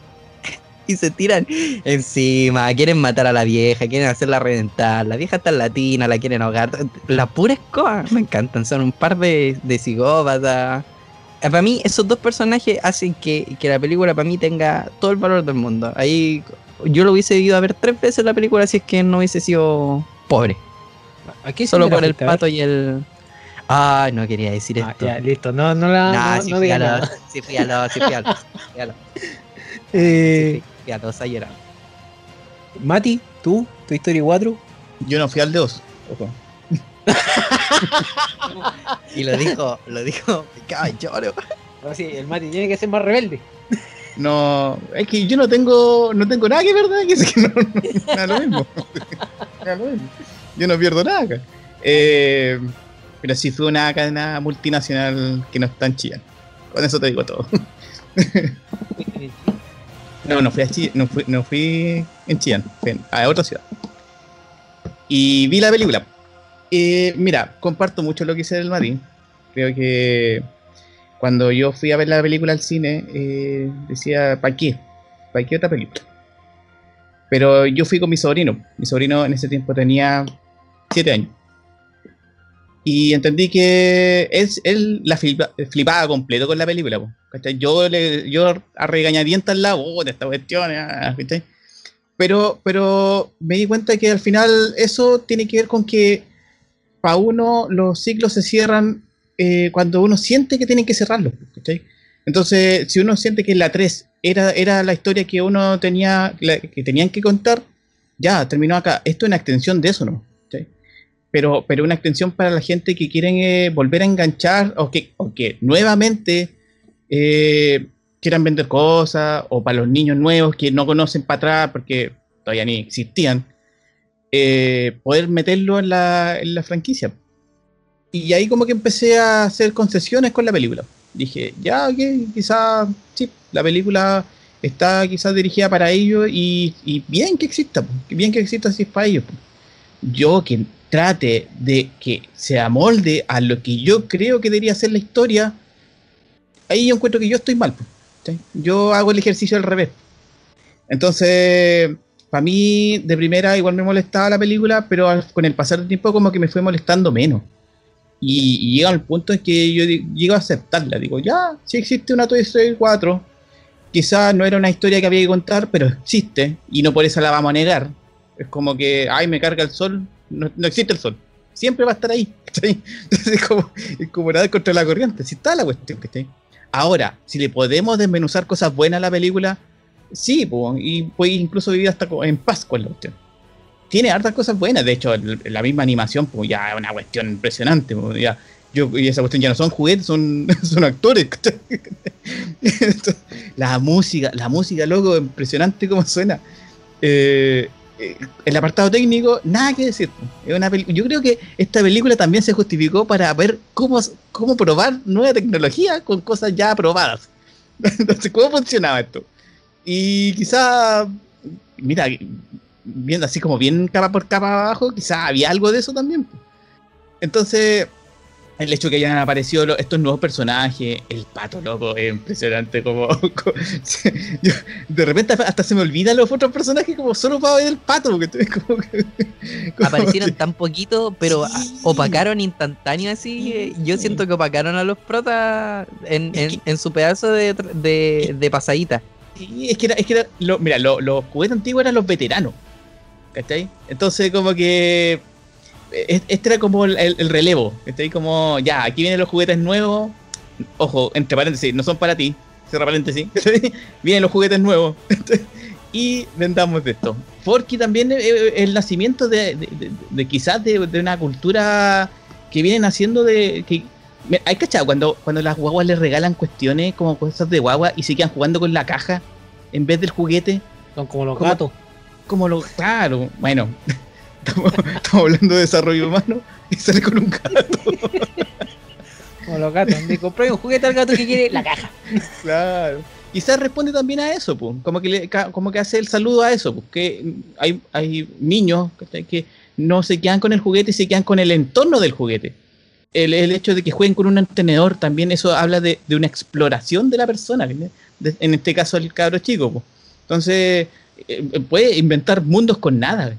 [laughs] y se tiran encima, quieren matar a la vieja, quieren hacerla reventar. La vieja está en latina, la quieren ahogar. La pura escoba, me encantan. Son un par de, de psicópatas. Eh, Para mí, esos dos personajes hacen que, que la película para mí tenga todo el valor del mundo. Ahí yo lo hubiese ido a ver tres veces la película si es que no hubiese sido pobre. Aquí Solo por el pato y el. Ay, no quería decir Ah, esto. ya, listo, no, no la Nah, no, sí no fui nada. sí fui a los, sí fui a los, sí fui a los, Eh, sí fui a los a llorar. Mati, tú, tu historia 4. Yo no fui al de Oz. Ojo. Y lo dijo, lo dijo, me cago en lloro. sí, el Mati tiene que ser más rebelde. No, es que yo no tengo, no tengo nada que ver, nada que es que no, no, da lo mismo. Da lo mismo. Yo no pierdo nada acá. Eh, pero sí fue una cadena multinacional que no está en Chillán. Con eso te digo todo. [laughs] No, no fui a Chillán, no fui, no fui en en- a otra ciudad. Y vi la película. Eh, mira, comparto mucho lo que dice el Mati. Creo que cuando yo fui a ver la película al cine, eh, decía, ¿para qué? ¿Para qué otra película? Pero yo fui con mi sobrino. Mi sobrino en ese tiempo tenía 7 años. Y entendí que es, él la flipa- flipaba completo con la película. po. Yo, le, yo a regañadientes al lado, oh, de esta cuestión, ah", ¿cachai? Pero, pero me di cuenta que al final eso tiene que ver con que para uno los ciclos se cierran eh, cuando uno siente que tienen que cerrarlos. Entonces, si uno siente que la 3 era, era la historia que uno tenía, la- que tenían que contar, ya, terminó acá. Esto es una extensión de eso, ¿no? Pero, pero una extensión para la gente que quieren eh, volver a enganchar o que, o que nuevamente eh, quieran vender cosas, o para los niños nuevos que no conocen para atrás porque todavía ni existían, eh, poder meterlo en la, en la franquicia. Y ahí como que empecé a hacer concesiones con la película. Dije, ya, ok, quizás sí, la película está quizás dirigida para ellos y, y bien que exista, bien que exista es para ellos. Yo que trate de que se amolde a lo que yo creo que debería ser la historia, ahí yo encuentro que yo estoy mal. Yo hago el ejercicio al revés. Entonces, para mí, de primera, igual me molestaba la película, pero con el pasar del tiempo, como que me fue molestando menos. Y, y llega al punto en que yo llego a aceptarla. Digo, ya, si existe una Toy Story 4, quizás no era una historia que había que contar, pero existe, y no por eso la vamos a negar. Es como que, ay, me carga el sol, no, existe el sol. Siempre va a estar ahí. es como, como nada contra la corriente. Si está la cuestión, ¿cachai? Ahora, si le podemos desmenuzar cosas buenas a la película, sí, y puede incluso vivir hasta en paz con la cuestión. Tiene hartas cosas buenas, de hecho, la misma animación, ya es una cuestión impresionante. ya, yo, y esa cuestión ya no son juguetes, son, [laughs] son actores. [laughs] la música, la música, loco, impresionante cómo suena. Eh, eh, el apartado técnico, nada que decir. una yo creo que esta película también se justificó para ver cómo, cómo probar nueva tecnología con cosas ya aprobadas. [laughs] Entonces, ¿cómo funcionaba esto? Y quizá, mira, viendo así como bien capa por capa abajo, quizá había algo de eso también. Entonces, el hecho que hayan aparecido estos nuevos personajes, el pato loco, es impresionante como... [laughs] yo- de repente hasta se me olvidan los otros personajes como solo para ver el pato, porque como que- [laughs] como Aparecieron tan poquito, pero Sí. opacaron instantáneo así. eh, Yo siento que opacaron a los protas en, Es en- en su pedazo de, tr- de, de pasadita. Sí, es que era, es que era lo- mira, lo- los juguetes antiguos eran los veteranos. ¿Cachai? Entonces como que este era como el, el- el relevo. ¿Cachai? Como, ya, aquí vienen los juguetes nuevos. Ojo, entre paréntesis, no son para ti. Cierra paréntesis. [laughs] Vienen los juguetes nuevos. [laughs] y vendamos de esto. Porque también eh, eh, el nacimiento de, de- de- de quizás de, una cultura que vienen haciendo de... Que, ¿Hay cachado? Cuando, cuando las guaguas les regalan cuestiones como cosas de guagua y se quedan jugando con la caja en vez del juguete. Son como los gatos. Como lo. Claro, bueno. [laughs] Estamos, estamos hablando de desarrollo humano y sale con un gato. Como los gatos. Le compré un juguete al gato que quiere la caja. Claro. Quizás responde también a eso, pues. Como que, le- como que hace el saludo a eso, pues. Que hay, hay niños que no se quedan con el juguete y se quedan con el entorno del juguete. El, el hecho de que jueguen con un tenedor también eso habla de, de una exploración de la persona. De- en este caso el cabro chico. pues. Entonces, eh, puede inventar mundos con nada.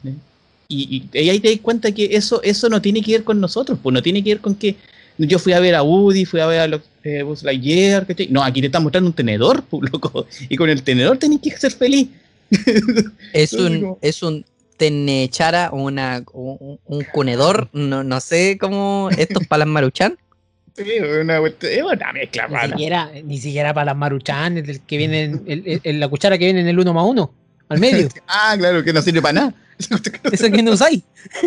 Y, y ahí te das cuenta que eso, eso no tiene que ver con nosotros, pues no tiene que ver con que yo fui a ver a Woody, fui a ver a los, eh, Buzz Lightyear, ¿cachai? No, aquí te están mostrando un tenedor, pues, [laughs] loco. Y con el tenedor tenés que ser feliz. [laughs] Es un, es un tenechara, una, un, un cunedor, no, no sé cómo, estos para las maruchan. [laughs] Sí, una, una mezcla Ni siquiera, ni siquiera para las maruchanes, el que viene en, el- el- la cuchara que viene en el uno más uno, al medio. [laughs] Ah, claro, que no sirve para nada. [laughs] Eso que no usáis.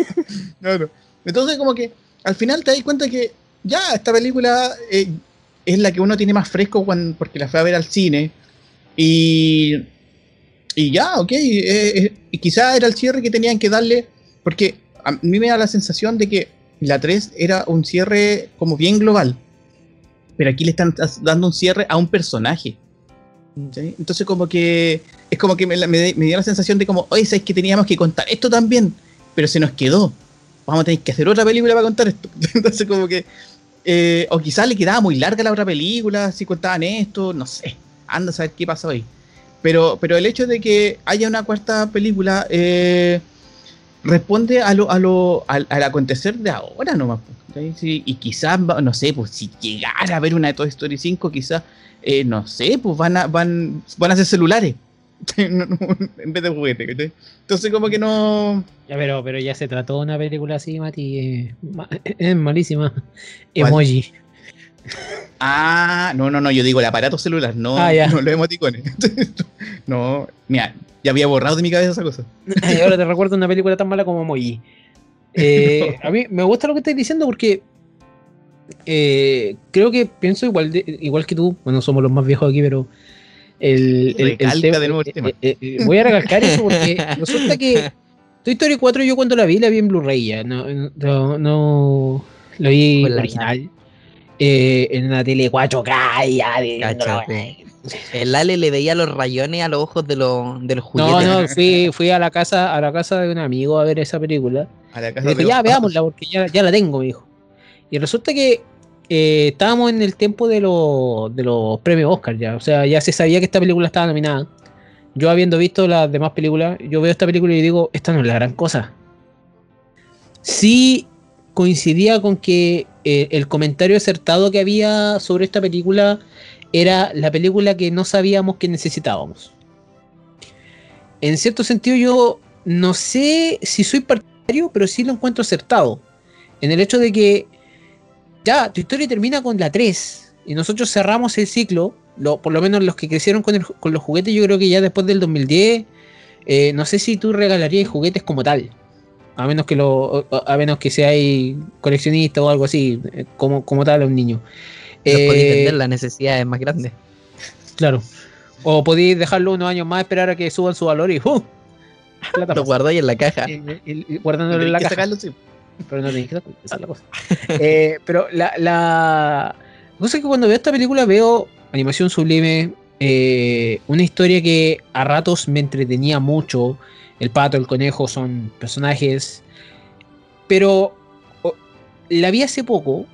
[laughs] Claro. Entonces, como que al final te das cuenta que ya esta película eh, es la que uno tiene más fresco cuando, porque la fue a ver al cine. Y, y ya, ok. eh, eh, y quizá era el cierre que tenían que darle. Porque a mí me da la sensación de que la 3 era un cierre como bien global. Pero aquí le están dando un cierre a un personaje. ¿sí? Entonces, como que. Es como que me, me, me dio la sensación de como, oye, ¿sabes que teníamos que contar esto también? Pero se nos quedó vamos a tener que hacer otra película para contar esto. [laughs] Entonces, como que. eh, o quizás le quedaba muy larga la otra película, si contaban esto, no sé. Anda a saber qué pasó ahí. Pero, pero el hecho de que haya una cuarta película eh, responde a lo, a lo, al, al acontecer de ahora nomás. Sí, y quizás, no sé, pues si llegara a ver una de Toy Story 5, quizás, eh, no sé, pues van a, van, van a hacer celulares. [laughs] En vez de juguete. Entonces como que no... Ya, pero, pero ya se trató de una película así, Mati. eh, ma- es malísima. Emoji. Ah, no, no, no, yo digo el aparato celular, no, Ah, no los emoticones. [laughs] no, mira, ya había borrado de mi cabeza esa cosa. [laughs] Y ahora te recuerdo una película tan mala como Emoji. Eh, A mí me gusta lo que estás diciendo porque eh, creo que pienso igual de- igual que tú. Bueno, somos los más viejos aquí, pero el, el- el tema- de nuevo el eh, tema. eh, eh, voy a recalcar eso porque [laughs] resulta que Toy Story 4 yo cuando la vi la vi en Blu-ray ya, no, no, no- lo vi Con la original. eh, en una tele 4K y ya de- Cáchate. El Ale le veía los rayones a los ojos de los, de los No, juguetes. no, [laughs] fui, fui a la casa, a la casa de un amigo a ver esa película. A la Y casa dijo, de ya veámosla porque ya, ya la tengo, me dijo. Y resulta que eh, estábamos en el tiempo de, los de los premios Oscar ya. O sea, ya se sabía que esta película estaba nominada. Yo habiendo visto las demás películas, yo veo esta película y digo, esta no es la gran cosa. Sí coincidía con que eh, el comentario acertado que había sobre esta película era la película que no sabíamos que necesitábamos. En cierto sentido yo no sé si soy partidario, pero sí lo encuentro acertado. En el hecho de que ya, tu historia termina con la 3 y nosotros cerramos el ciclo, lo- por lo menos los que crecieron con, el- con los juguetes, yo creo que ya después del 2010, eh, no sé si tú regalarías juguetes como tal. A menos que lo, a menos que seáis coleccionista o algo así, eh, como, como tal a un niño. Podéis Eh, vender, la necesidad es más grande. Claro. O podéis dejarlo unos años más, esperar a que suban su valor y ¡uh! Plata [laughs] Lo guardáis en la caja. Y- y- y guardándolo en la caja. sacarlo, sí. Pero no tenéis que es la cosa. Eh, pero la, la cosa es que cuando veo esta película veo animación sublime, eh, una historia que a ratos me entretenía mucho. El pato, el conejo son personajes. Pero la vi hace poco.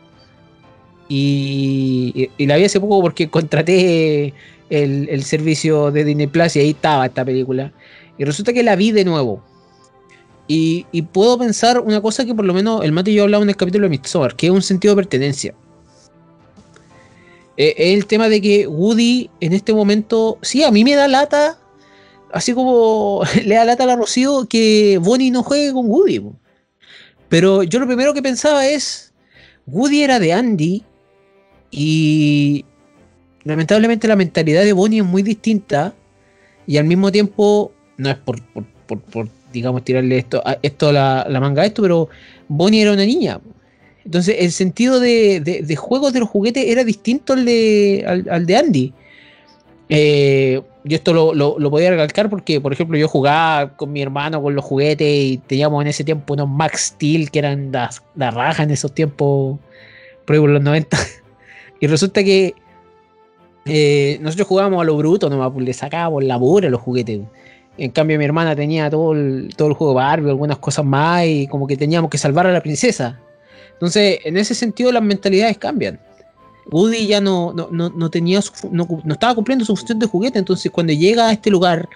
Y, y la vi hace poco porque contraté el, el servicio de Disney Plus y ahí estaba esta película. Y resulta que la vi de nuevo. Y, puedo pensar una cosa que por lo menos el Mate y yo hablamos en el capítulo de Midsommar, que es un sentido de pertenencia. Eh, es el tema de que Woody en este momento, sí, a mí me da lata, así como [laughs] le da lata a la que Bonnie no juegue con Woody. Pero yo lo primero que pensaba es, Woody era de Andy y lamentablemente la mentalidad de Bonnie es muy distinta y al mismo tiempo, no es por, digamos, tirarle esto, a, esto la, manga a esto, pero Bonnie era una niña. Entonces, el sentido de, de, de juegos de los juguetes era distinto al de, Andy. Eh, yo esto lo, lo, podía recalcar porque, por ejemplo, yo jugaba con mi hermano con los juguetes y teníamos en ese tiempo unos Max Steel que eran la, la raja en esos tiempos, por por los 90. [laughs] y resulta que eh, nosotros jugábamos a lo bruto, nomás, pues, le sacábamos la pura a los juguetes. En cambio, mi hermana tenía todo el, todo el juego Barbie, algunas cosas más, y como que teníamos que salvar a la princesa. Entonces, en ese sentido, las mentalidades cambian. Woody ya no, no, no, no tenía su no estaba cumpliendo su función de juguete, entonces cuando llega a este lugar,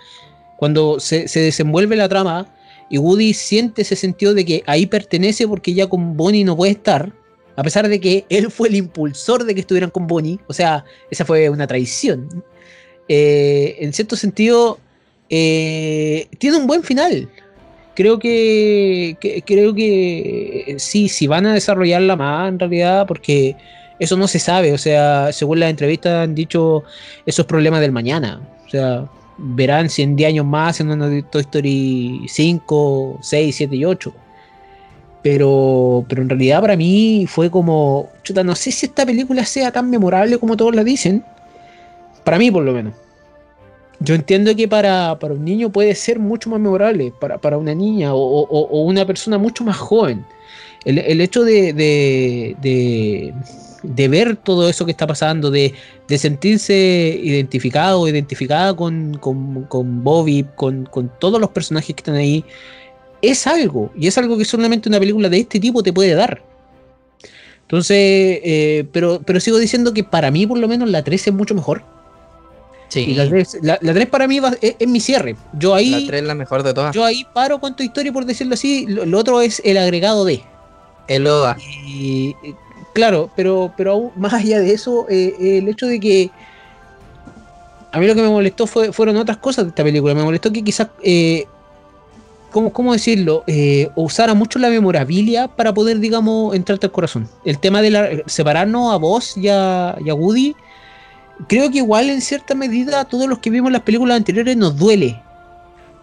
cuando se, se desenvuelve la trama, y Woody siente ese sentido de que ahí pertenece porque ya con Bonnie no puede estar, a pesar de que él fue el impulsor de que estuvieran con Bonnie, o sea, esa fue una traición. Eh, en cierto sentido, eh, tiene un buen final. Creo que, creo que eh, sí, sí van a desarrollarla más en realidad, porque eso no se sabe. O sea, según las entrevistas han dicho esos problemas del mañana. O sea, verán si en 10 años más en una Toy Story 5, 6, 7 y 8. Pero, pero en realidad para mí fue como, no sé si esta película sea tan memorable como todos la dicen. Para mí por lo menos. Yo entiendo que para, para un niño puede ser mucho más memorable, para, para una niña o, o- una persona mucho más joven. El, el hecho de, de, de- ver todo eso que está pasando, de, de sentirse identificado o identificada con, con, con Bobby, con, con todos los personajes que están ahí, es algo. Y es algo que solamente una película de este tipo te puede dar. Entonces, eh, pero, pero sigo diciendo que para mí por lo menos la 3 es mucho mejor. Sí. Y la 3, la, la 3 para mí va- es, es mi cierre. Yo ahí, La 3 es la mejor de todas. yo ahí paro con tu historia por decirlo así. Lo, lo otro es el agregado de. El. Y eh, claro, pero, pero aún más allá de eso, eh, el hecho de que a mí lo que me molestó fue, fueron otras cosas de esta película. Me molestó que quizás, eh, ¿cómo, cómo decirlo? Eh, usara mucho la memorabilia para poder, digamos, entrarte al corazón. El tema de la- separarnos a vos y a, y a Woody, creo que igual en cierta medida a todos los que vimos las películas anteriores nos duele.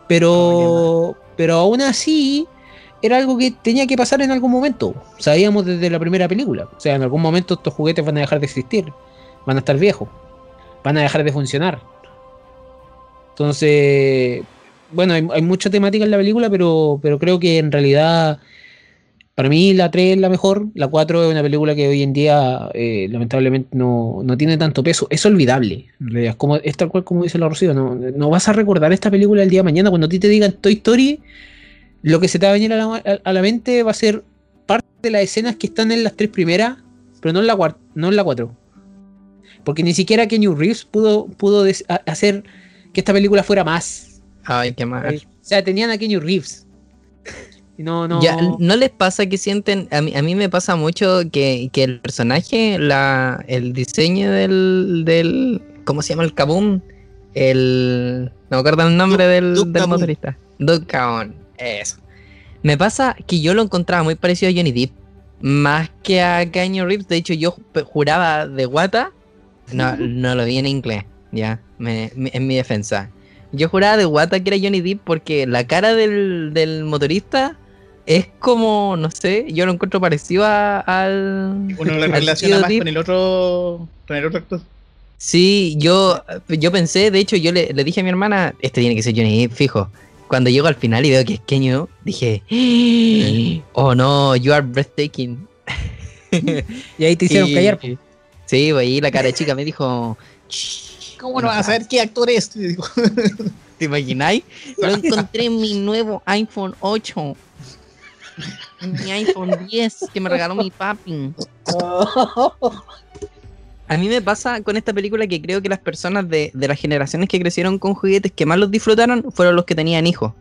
Pero, pero aún así era algo que tenía que pasar en algún momento. Sabíamos desde la primera película. O sea, en algún momento estos juguetes van a dejar de existir. Van a estar viejos. Van a dejar de funcionar. Entonces, bueno, hay, hay mucha temática en la película, pero, pero creo que en realidad Para mí la 3 es la mejor, la 4 es una película que hoy en día eh, lamentablemente no, no tiene tanto peso, es olvidable, en realidad, es, como, es tal cual como dice la Rocío, no, no vas a recordar esta película el día de mañana cuando a ti te digan Toy Story, lo que se te va a venir a la, a- a la mente va a ser parte de las escenas que están en las tres primeras, pero no en la, no en la 4. Porque ni siquiera Kenny Reeves pudo, pudo hacer que esta película fuera más. Ay, qué mal. O sea, tenían a Kenny Reeves. No, no. Ya, ¿No les pasa que sienten? A mí, a mí me pasa mucho que, que el personaje, la, el diseño del, del. ¿Cómo se llama? El Kaboom. El. No me acuerdo el nombre del, del motorista. Duke Kaboom. Eso. Me pasa que yo lo encontraba muy parecido a Johnny Depp. Más que a Keanu Reeves. De hecho, yo juraba de guata. No, no lo vi en inglés. Ya. me- me- en mi defensa. Yo juraba de guata que era Johnny Depp porque la cara del, del motorista es como, no sé, yo lo encuentro parecido a- al. Uno lo relaciona más con el otro. Con el otro actor. Sí, yo, yo pensé, de hecho, yo le, le dije a mi hermana, este tiene que ser Johnny Depp, fijo. Cuando llego al final y veo que es Kenyo, dije, oh no, you are breathtaking. [laughs] Y ahí te hicieron Y- callar. Sí, pues ahí la cara de chica me dijo, ¿Cómo no vas a saber qué actor es? [laughs] Y digo, ¿te imagináis? Lo encontré en mi nuevo iPhone 8. Mi iPhone 10 que me regaló mi papi. [laughs] A mí me pasa con esta película que creo que las personas de, de las generaciones que crecieron con juguetes que más los disfrutaron fueron los que tenían hijos.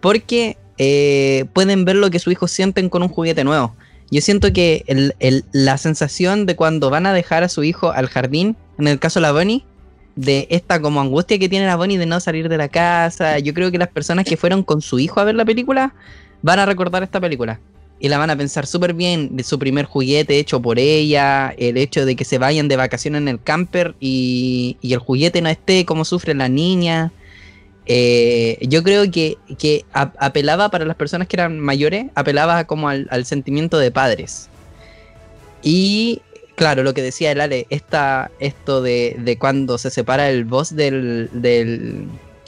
Porque eh, pueden ver lo que sus hijos sienten con un juguete nuevo. Yo siento que la sensación de cuando van a dejar a su hijo al jardín, en el caso de la Bonnie, de esta como angustia que tiene la Bonnie de no salir de la casa, yo creo que las personas que fueron con su hijo a ver la película van a recordar esta película. Y la van a pensar súper bien de su primer juguete hecho por ella, el hecho de que se vayan de vacaciones en el camper y, y el juguete no esté como sufre la niña. Eh, yo creo que, que apelaba para las personas que eran mayores, apelaba como al, al sentimiento de padres. Y claro, lo que decía el Ale, esta, esto de, de cuando se separa el boss del, del,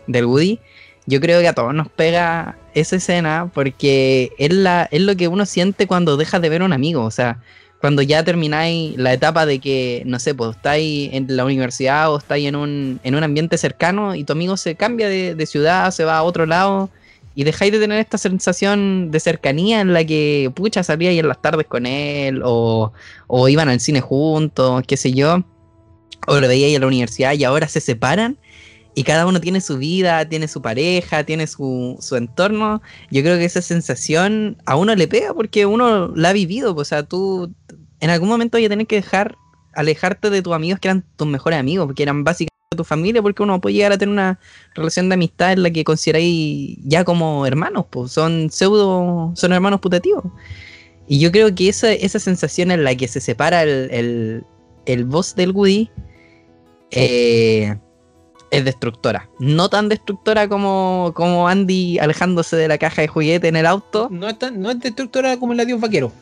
del Woody, yo creo que a todos nos pega esa escena porque es, la, es lo que uno siente cuando dejas de ver a un amigo. O sea, cuando ya termináis la etapa de que, no sé, pues estáis en la universidad o estáis en un, en un ambiente cercano y tu amigo se cambia de, ciudad, se va a otro lado y dejáis de tener esta sensación de cercanía en la que, pucha, salíais en las tardes con él o, o iban al cine juntos, qué sé yo, o lo veíais en la universidad y ahora se separan y cada uno tiene su vida, tiene su pareja, tiene su, su entorno. Yo creo que esa sensación a uno le pega porque uno la ha vivido. pues, O sea, tú en algún momento vas a tener que dejar, alejarte de tus amigos que eran tus mejores amigos, porque eran básicamente tu familia, porque uno puede llegar a tener una relación de amistad en la que consideráis ya como hermanos, pues son pseudo, son hermanos putativos. Y yo creo que esa, esa sensación en la que se separa el, el, del Woody eh, es destructora. No tan destructora como, como Andy alejándose de la caja de juguete en el auto. No es, tan- no es destructora como la Dios Vaquero.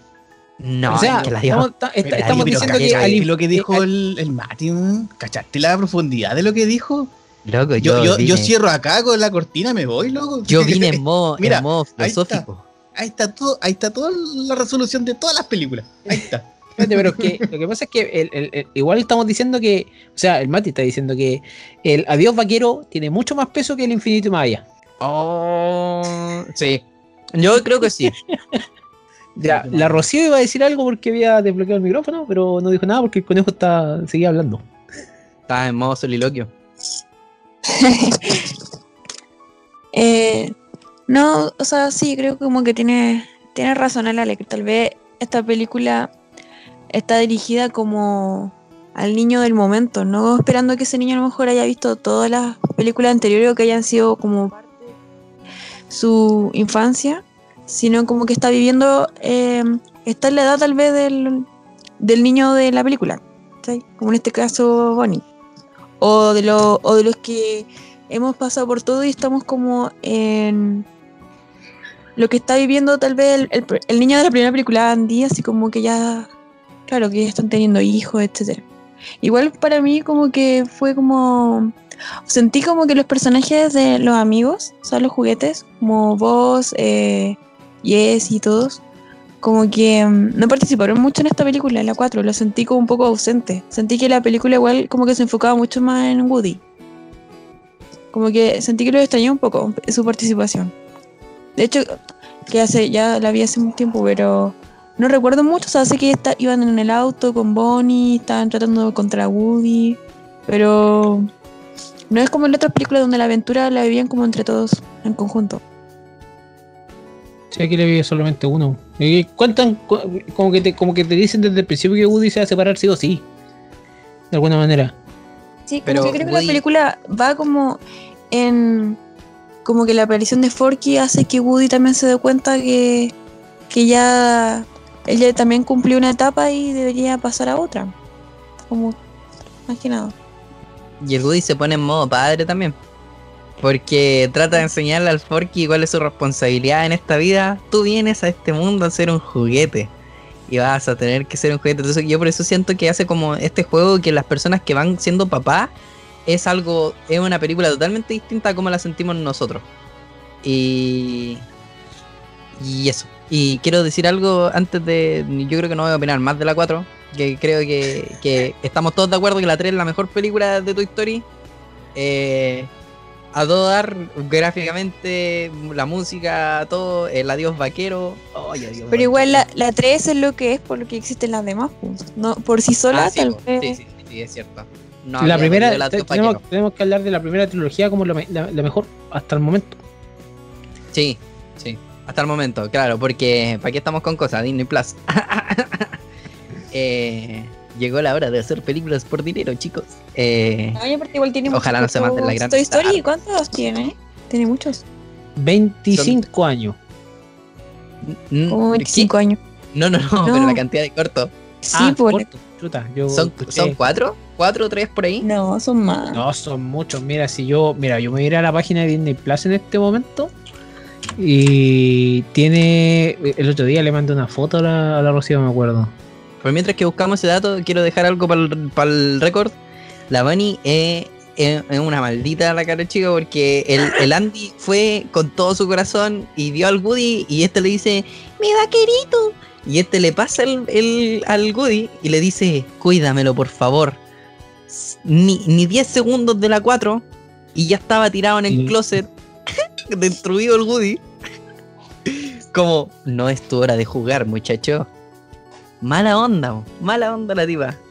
No, o sea, es que la estamos, está- diciendo que ¿cachaste al- lo que dijo al- el, el Martin? ¿Cachaste la profundidad de lo que dijo? Loco, Yo, yo, cierro acá con la cortina, me voy, loco. yo [laughs] vine en modo, en Mira, modo ahí está. filosófico. Ahí está todo, ahí está toda la resolución de todas las películas. Ahí está. Espérate, pero es que lo que pasa es que el- el- el- igual estamos diciendo que, o sea, el Mati está diciendo que el adiós vaquero tiene mucho más peso que el infinito y más allá. Oh, sí. Yo creo que sí. [laughs] Ya, la Rocío iba a decir algo porque había desbloqueado el micrófono, pero no dijo nada porque el conejo está, seguía hablando. Estaba en modo soliloquio. [laughs] Eh, no, o sea, sí, creo que como que tiene, tiene razón el Ale, que tal vez esta película está dirigida como al niño del momento, no esperando que ese niño a lo mejor haya visto todas las películas anteriores o que hayan sido como parte de su infancia, sino como que está viviendo, eh, está en la edad tal vez del, del niño de la película, ¿sí? como en este caso Bonnie, o de, lo, o de los que hemos pasado por todo y estamos como en lo que está viviendo tal vez el, el- el niño de la primera película, Andy, así como que ya, claro, que ya están teniendo hijos, etcétera. Igual para mí como que fue como, sentí como que los personajes de los amigos, o sea, los juguetes, como vos, eh, Yes y todos, como que mm, no participaron mucho en esta película, en la 4, lo sentí como un poco ausente. Sentí que la película igual como que se enfocaba mucho más en Woody. Como que sentí que lo extrañé un poco su participación. De hecho, que hace, ya la vi hace un tiempo, pero no recuerdo mucho. O sea, sé que está- iban en el auto con Bonnie, estaban tratando contra Woody, pero no es como en otras películas donde la aventura la vivían como entre todos, en conjunto. Sí, aquí le vi solamente uno. Y cuentan cu- como que te, como que te dicen desde el principio que Woody se va a separar sí o sí. De alguna manera. Sí, como Pero que creo que la película va como en. Como que la aparición de Forky hace que Woody también se dé cuenta que, que ya. Ella también cumplió una etapa y debería pasar a otra. Como. Más. Y el Woody se pone en modo padre también. Porque trata de enseñarle al Forky cuál es su responsabilidad en esta vida. Tú vienes a este mundo a ser un juguete. Y vas a tener que ser un juguete. Entonces yo por eso siento que hace como este juego que las personas que van siendo papá es algo, es una película totalmente distinta a como la sentimos nosotros. Y... Y eso. Y quiero decir algo antes de... Yo creo que no voy a opinar más de la 4. Que creo que, que estamos todos de acuerdo que la 3 es la mejor película de Toy Story. Eh, a todo dar, gráficamente, la música, todo, el adiós vaquero. Ay, adiós Pero vaquero. igual la, la 3 es lo que es por lo que existen las demás. pues. No, por sí sola, Ah, sí, tal vez. sí, sí, sí, es cierto. No la primera, tenemos, vaquero. tenemos que hablar de la primera trilogía como la, me- la- la mejor hasta el momento. Sí, sí. Hasta el momento, claro, porque ¿para qué estamos con cosas? Disney Plus. [laughs] Eh, llegó la hora de hacer películas por dinero, chicos. Eh, No, y aparte igual tiene Ojalá no se manden la gran Toy Story. ¿cuántos tiene? Tiene muchos. 25 años. n- Como ¿qué? 25 años. No, no, no, No. pero la cantidad de cortos. Sí, Ah, por. corto, chuta, yo ¿Son, ¿Son cuatro? ¿Cuatro o tres por ahí? No, son más. No, son muchos. Mira, si yo, mira, yo me voy a ir a la página de Disney Plus en este momento. Y tiene. El otro día le mandé una foto a la, a la Rocío, me acuerdo. Pues mientras que buscamos ese dato, quiero dejar algo para el récord. La Bunny es, es- es una maldita la cara chica porque el, el Andy fue con todo su corazón y vio al Woody y este le dice, mi vaquerito. Y este le pasa el, el- al Woody y le dice, cuídamelo por favor. Ni, ni 10 segundos de la 4 y ya estaba tirado en el closet, destruido el Woody. Como, no es tu hora de jugar, muchacho. Mala onda, mala onda la.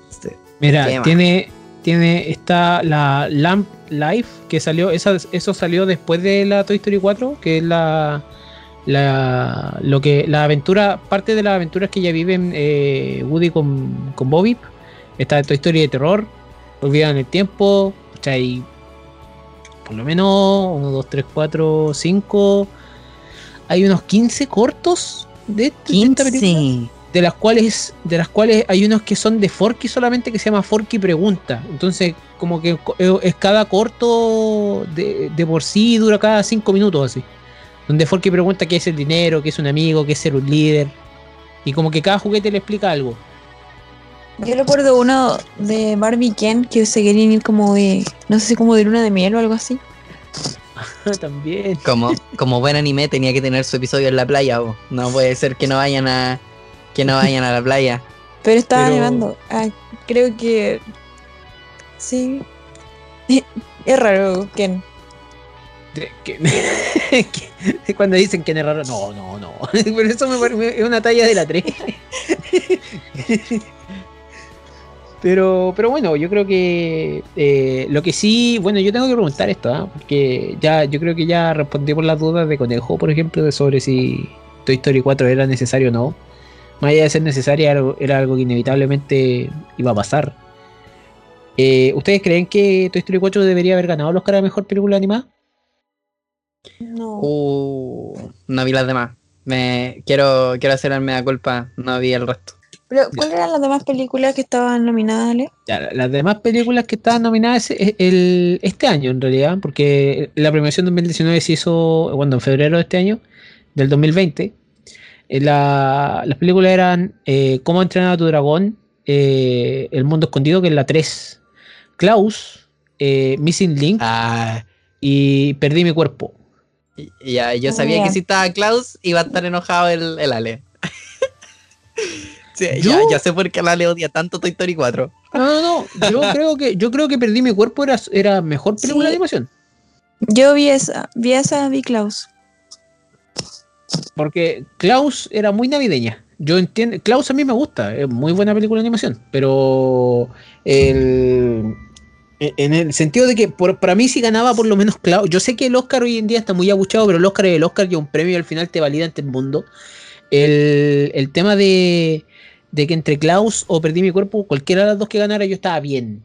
Sí. Mira, tiene. Tiene. Está la Lamp Life, que salió. Esa, eso salió después de la Toy Story 4, que es la. La, lo que, la aventura, parte de las aventuras que ya viven eh, Woody con, con Bobby. Está Toy Story de terror, Olvidan el tiempo, hay por lo menos 1, 2, 3, 4, 5. Hay unos 15 cortos de, este- de esta película. 15. De las cuales, de las cuales hay unos que son de Forky solamente que se llama Forky Pregunta. Entonces, como que es es cada corto de, de por sí dura cada 5 minutos así. Donde Forky pregunta qué es el dinero, qué es un amigo, qué es ser un líder. Y como que cada juguete le explica algo. Yo recuerdo uno de Barbie y Ken que se querían ir como de, no sé si como de luna de miel o algo así. [laughs] También. Como, como buen anime tenía que tener su episodio en la playa, bo. no puede ser que no vayan a que no vayan a la playa. [laughs] Pero estaba Pero- nevando. Ah, creo que sí. [laughs] Es raro, Ken. Cuando dicen que es raro, no, no, no. Pero eso me parece es una talla de la 3. Pero, pero bueno, yo creo que eh, lo que sí, bueno, yo tengo que preguntar esto, ¿ah? porque ya, yo creo que ya respondimos las dudas de Conejo, por ejemplo, de sobre si Toy Story 4 era necesario o no. Más allá de ser necesaria, era, algo- era algo que inevitablemente iba a pasar. Eh, ¿Ustedes creen que Toy Story 4 debería haber ganado los Oscar a mejor película animada? No. Uh, no vi las demás. Me quiero quiero hacer el mea culpa, no vi el resto. Pero, ¿cuáles eran las demás películas que estaban nominadas, Ale? Ya, la- las demás películas que estaban nominadas es el, este año en realidad, porque la premiación 2019 se hizo, bueno, en febrero de este año, del 2020. Eh, la- las películas eran eh, Cómo entrenar a tu dragón, eh, El mundo escondido, que es la 3, Klaus, eh, Missing Link Ah, y Perdí mi cuerpo. y- ya, yo Ah, sabía que si estaba Klaus iba a estar enojado el, el Ale. Sí, Yo- ya, ya sé por qué la le odia tanto Toy Story 4. No, no, no. Yo [laughs] creo que, yo creo que Perdí mi cuerpo era, era mejor película de Sí. animación. Yo vi esa, vi esa, vi Klaus. Porque Klaus era muy navideña. Yo entiendo. Klaus a mí me gusta, es muy buena película de animación. Pero el, en el sentido de que por- para mí si ganaba por lo menos Klaus. Yo sé que el Oscar hoy en día está muy abuchado, pero el Oscar es el Oscar y un premio y al final te valida ante el mundo. El, el tema de, de que entre Klaus o Perdí mi cuerpo, cualquiera de las dos que ganara, yo estaba bien.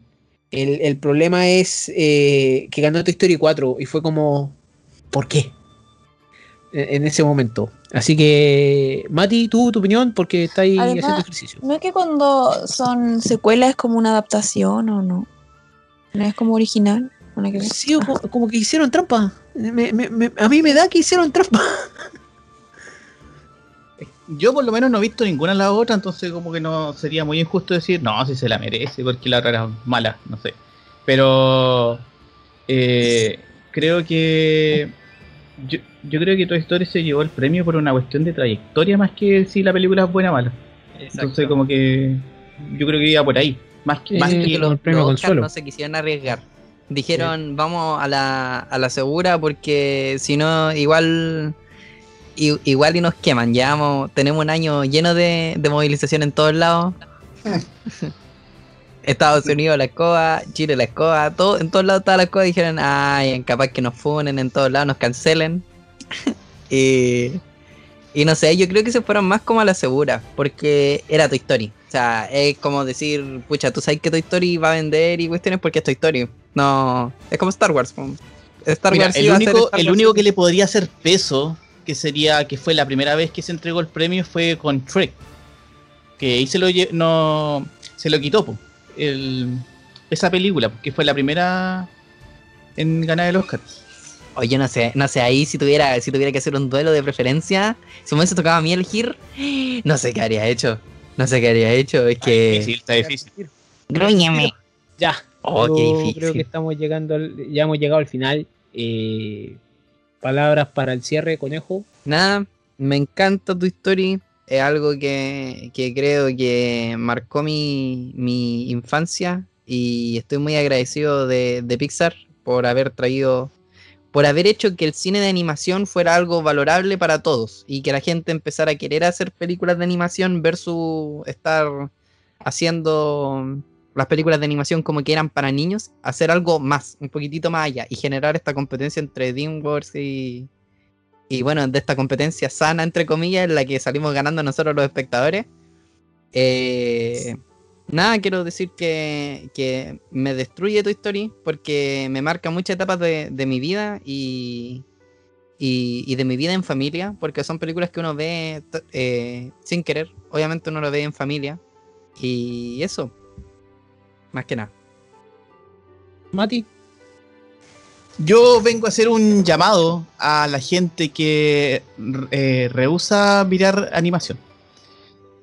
El, el problema es eh, que ganó Toy Story 4 y fue como, ¿por qué? En, en ese momento. Así que, Mati, tú, tu opinión, porque estáis Además- haciendo ejercicio. ¿No es que cuando son secuelas es como una adaptación o no? ¿No es como original? Sí, como que hicieron trampa. Me- me- me- a mí me da que hicieron trampa. [laughs] Yo por lo menos no he visto ninguna de las otras, entonces como que no sería muy injusto decir, no, si se la merece, porque la otra era mala, no sé. Pero eh, creo que yo, yo creo que Toy Story se llevó el premio por una cuestión de trayectoria más que si la película es buena o mala. Entonces como que yo creo que iba por ahí. Más que, más que que los, el premio los Oscar Consuelo. no se quisieron arriesgar. Dijeron, vamos a la, a la segura porque si no, igual i- igual y nos queman. Llevamos, tenemos un año lleno de, de movilización en todos lados. [laughs] Estados Unidos la escoba, Chile la escoba, todo, en todos lados estaba la escoba. Dijeron, ay, capaz que nos funen, en todos lados nos cancelen. [laughs] y, y no sé, yo creo que se fueron más como a la segura, porque era Toy Story. O sea, es como decir, pucha, tú sabes que Toy Story va a vender y cuestiones porque es Toy Story. No, es como Star Wars. Star Mira, Wars el iba a ser único, Star el Wars. único que le podría hacer peso, que sería que fue la primera vez que se entregó el premio, fue con Shrek. Que ahí se lo, no, se lo quitó, po, el, esa película, que fue la primera en ganar el Oscar. Oye, no sé, no sé, ahí si tuviera, si tuviera que hacer un duelo de preferencia, si me hubiese tocado a mí elegir, no sé qué habría hecho. No sé qué habría hecho, es que. Difícil, está difícil. Grúñeme. Ya. Oh, Yo qué difícil. Creo que estamos llegando al- ya hemos llegado al final. Eh, palabras para el cierre, conejo. Nada, me encanta tu historia. Es algo que, creo que marcó mi, mi infancia y estoy muy agradecido de, de Pixar por haber traído, por haber hecho que el cine de animación fuera algo valorable para todos y que la gente empezara a querer hacer películas de animación versus estar haciendo las películas de animación como que eran para niños, hacer algo más, un poquitito más allá y generar esta competencia entre DreamWorks y, y bueno, de esta competencia sana, entre comillas, en la que salimos ganando nosotros los espectadores. Eh, nada, quiero decir que, que me destruye tu historia porque me marca muchas etapas de, de mi vida y, y, y de mi vida en familia, porque son películas que uno ve eh, sin querer, obviamente uno lo ve en familia. Y eso, más que nada. Mati. Yo vengo a hacer un llamado a la gente que eh, rehúsa mirar animación.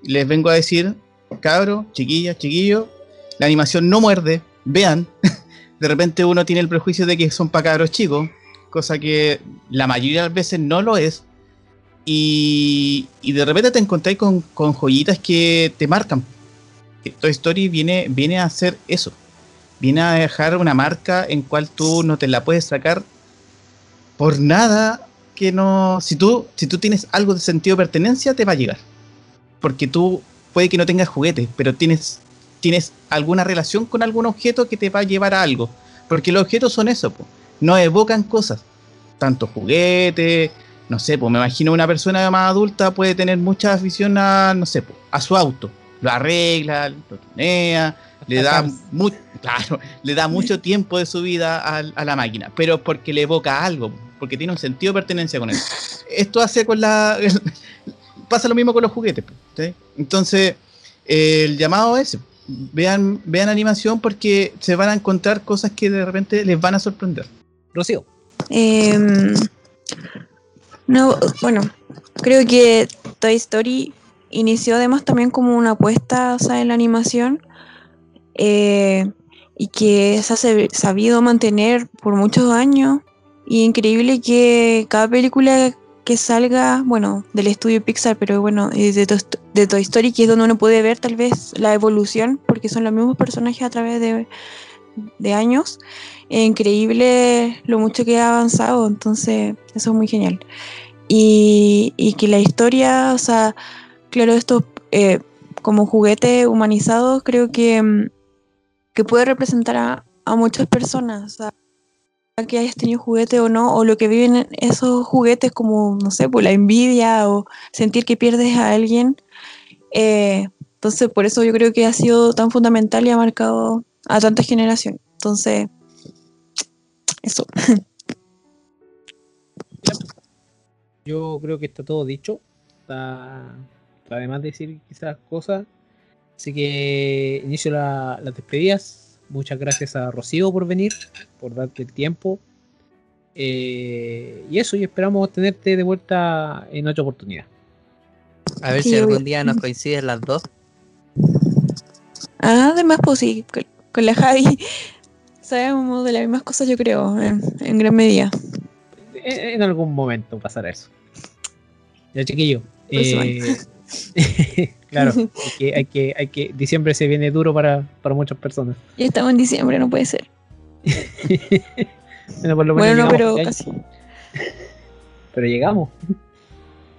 Les vengo a decir, cabro, chiquilla, chiquillo, la animación no muerde, vean. [laughs] De repente uno tiene el prejuicio de que son para cabros chicos, cosa que la mayoría de las veces no lo es. Y, y de repente te encontráis con, con joyitas que te marcan. Toy Story viene, viene a hacer eso viene a dejar una marca en cual tú no te la puedes sacar por nada que no. Si tú, si tú tienes algo de sentido de pertenencia, te va a llegar. Porque tú puede que no tengas juguetes, pero tienes, tienes alguna relación con algún objeto que te va a llevar a algo. Porque los objetos son eso, po. no evocan cosas. Tanto juguetes, no sé, pues me imagino una persona más adulta puede tener mucha afición a, no sé, a su auto. Lo arregla, lo tunea, le da, mu- claro, le da mucho tiempo de su vida al- a, la máquina, pero porque le evoca algo, porque tiene un sentido de pertenencia con eso. Esto hace con la... [laughs] pasa lo mismo con los juguetes. ¿sí? Entonces, eh, el llamado es, vean, vean animación porque se van a encontrar cosas que de repente les van a sorprender. Rocío. Em, no, bueno, creo que Toy Story inició además también como una apuesta en la animación eh, y que se ha sabi- sabido mantener por muchos años. Y increíble que cada película que salga, bueno, del estudio Pixar, pero bueno, de, Toy- de Toy Story, que es donde uno puede ver tal vez la evolución, porque son los mismos personajes a través de, de años. Increíble lo mucho que ha avanzado, entonces eso es muy genial. Y, y que la historia, o sea, claro, estos eh, como juguetes humanizados, creo que, mm, que puede representar a, a muchas personas. Que hayas tenido juguete o no, o lo que viven en esos juguetes como, no sé, por la envidia o sentir que pierdes a alguien. Eh, entonces, por eso yo creo que ha sido tan fundamental y ha marcado a tantas generaciones. Entonces, eso. Yo creo que está todo dicho. Está además de decir quizás cosas. Así que inicio la- las despedidas. Muchas gracias a Rocío por venir, por darte el tiempo. Eh, y eso, y esperamos tenerte de vuelta en otra oportunidad. A ver Sí, si algún día nos coinciden las dos. Además, pues sí, con, con la Javi [laughs] sabemos de las mismas cosas, yo creo, en, en gran medida. En, en algún momento pasará eso. Ya chiquillo. Eh, [laughs] claro, [laughs] hay que, hay que, hay que. Diciembre se viene duro para, para muchas personas. Ya estamos en diciembre, no puede ser. [laughs] Bueno, por lo menos Bueno, no, pero este casi. Pero llegamos.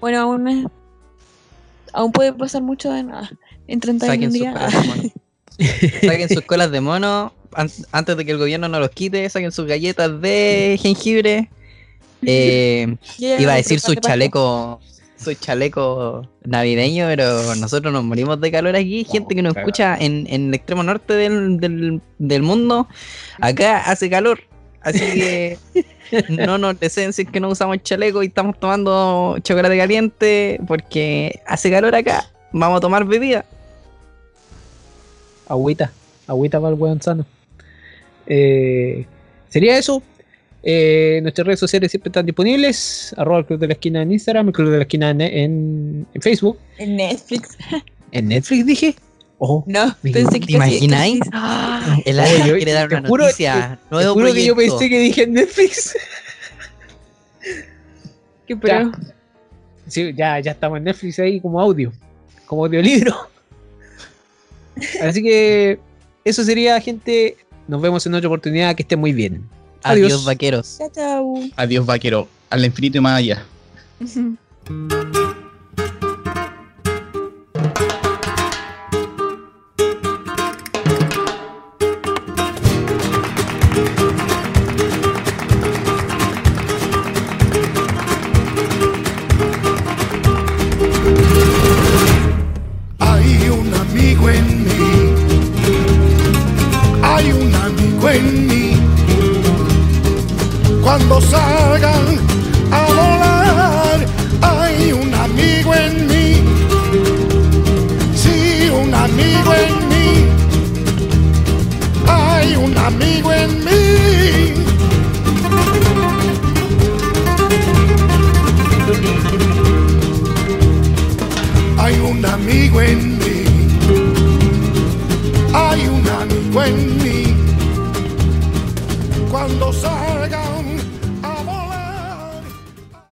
Bueno, aún, es- aún puede pasar mucho en, ah, en 31 Saquen sus días. colas de mono. Saquen sus colas de mono an- antes de que el gobierno no los quite. Saquen sus galletas de jengibre. Eh, iba a decir su de chaleco su chaleco navideño, pero nosotros nos morimos de calor aquí. Gente que nos escucha en, en el extremo norte del, del, del mundo, acá hace calor. Así que [laughs] no nos deseen si es que no usamos chaleco y estamos tomando chocolate caliente porque hace calor acá. Vamos a tomar bebida. Agüita, agüita para el weón sano. Eh, Sería eso. Eh, nuestras redes sociales siempre están disponibles. Arroba el Club de la Esquina en Instagram, el Club de la Esquina en, en- en Facebook. En Netflix. ¿En Netflix dije? Oh, No, ¿Te pensé que imagináis? casi- Ah, El Alex yo- quiere dar te una juro- noticia. te nuevo juro que yo pensé que dije en Netflix. [laughs] qué pro. Sí, ya, ya estamos en Netflix ahí como audio, como audiolibro. Así que eso sería, gente. Nos vemos en otra oportunidad. Que estén muy bien. Adiós, Adiós. vaqueros. Chao, chao. Adiós, vaquero. Al infinito y más allá. [laughs]